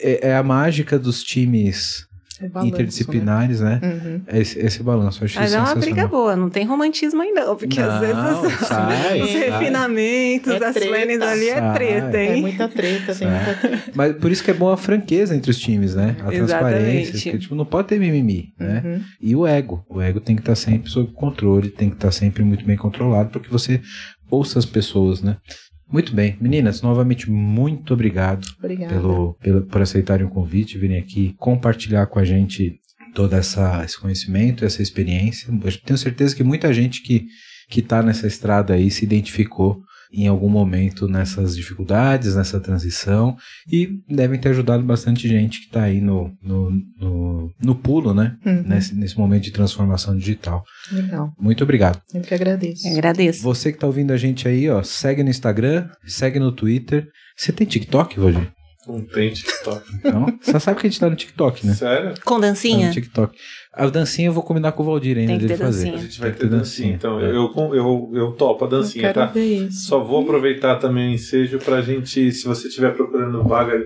é, é a mágica dos times balanço, interdisciplinares, né? né? Uhum. É Esse, esse balanço, eu acho Mas é uma briga boa, não tem romantismo aí não, porque às Não, vezes sai, os sai. refinamentos, É as treta. planning ali é Sai. treta, É hein? muita treta, tem É. muita treta. Mas por isso que é bom a franqueza entre os times, né? A Exatamente. transparência. Porque, tipo, não pode ter mimimi, né? Uhum. E o ego. O ego tem que estar sempre sob controle, tem que estar sempre muito bem controlado para que você ouça as pessoas, né? Muito bem. Meninas, novamente, muito obrigado Obrigada. pelo, pelo, por aceitarem o convite, virem aqui compartilhar com a gente todo essa, esse conhecimento, essa experiência. Eu tenho certeza que muita gente que que está nessa estrada aí se identificou em algum momento nessas dificuldades, nessa transição, e devem ter ajudado bastante gente que está aí no, no, no, no, pulo, né? Uhum. Nesse, nesse momento de transformação digital. Legal. Muito obrigado. Eu que agradeço. Eu agradeço. Você que está ouvindo a gente aí, ó, segue no Instagram, segue no Twitter. Você tem TikTok, Valdir? Não tem TikTok. Então, você sabe que a gente tá no TikTok, né? Sério? Com Tá dancinha? no TikTok. A dancinha eu vou combinar com o Valdir ainda Tem que dele ter fazer. A dancinha. gente vai Tem ter que dancinha. Então, É. eu, eu, eu topo a Eu dancinha, quero tá? ver isso. Só vou aproveitar também o ensejo pra gente, se você estiver procurando vaga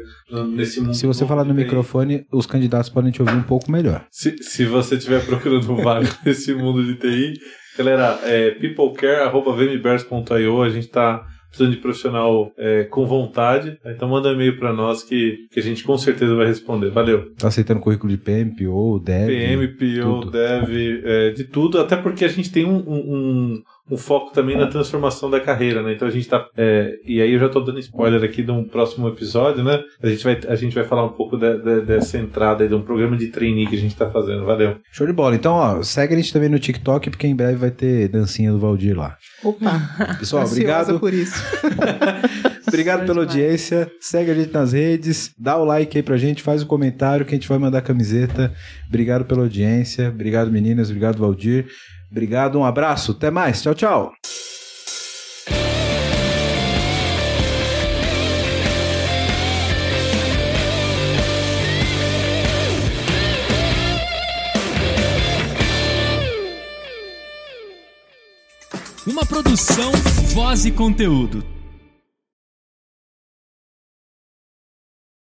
nesse mundo. Se você falar no microfone, os candidatos podem te ouvir um pouco melhor. Se, se você estiver procurando vaga nesse mundo de TI, galera, é peoplecare.vmbears.io, a gente tá precisando de profissional é, com vontade, então manda um e-mail pra nós que, que a gente com certeza vai responder. Valeu. Tá aceitando currículo de PM, PO, Dev. PM, PO, tudo. Dev, é, de tudo, até porque a gente tem um, um, um- um foco também na transformação da carreira, né? Então a gente tá. é, e aí eu já tô dando spoiler aqui de um próximo episódio, né? A gente vai, a gente vai falar um pouco de- de- dessa entrada aí, de um programa de trainee que a gente tá fazendo. Valeu. Show de bola. Então, ó, segue a gente também no TikTok, porque em breve vai ter dancinha do Valdir lá. Opa. Pessoal, obrigado. por isso. Obrigado pela audiência. Segue a gente nas redes, dá o like aí pra gente, faz o comentário que a gente vai mandar camiseta. Obrigado pela audiência. Obrigado, meninas. Obrigado, Valdir. Obrigado, um abraço. Até mais. Tchau, tchau. Uma produção, voz e conteúdo.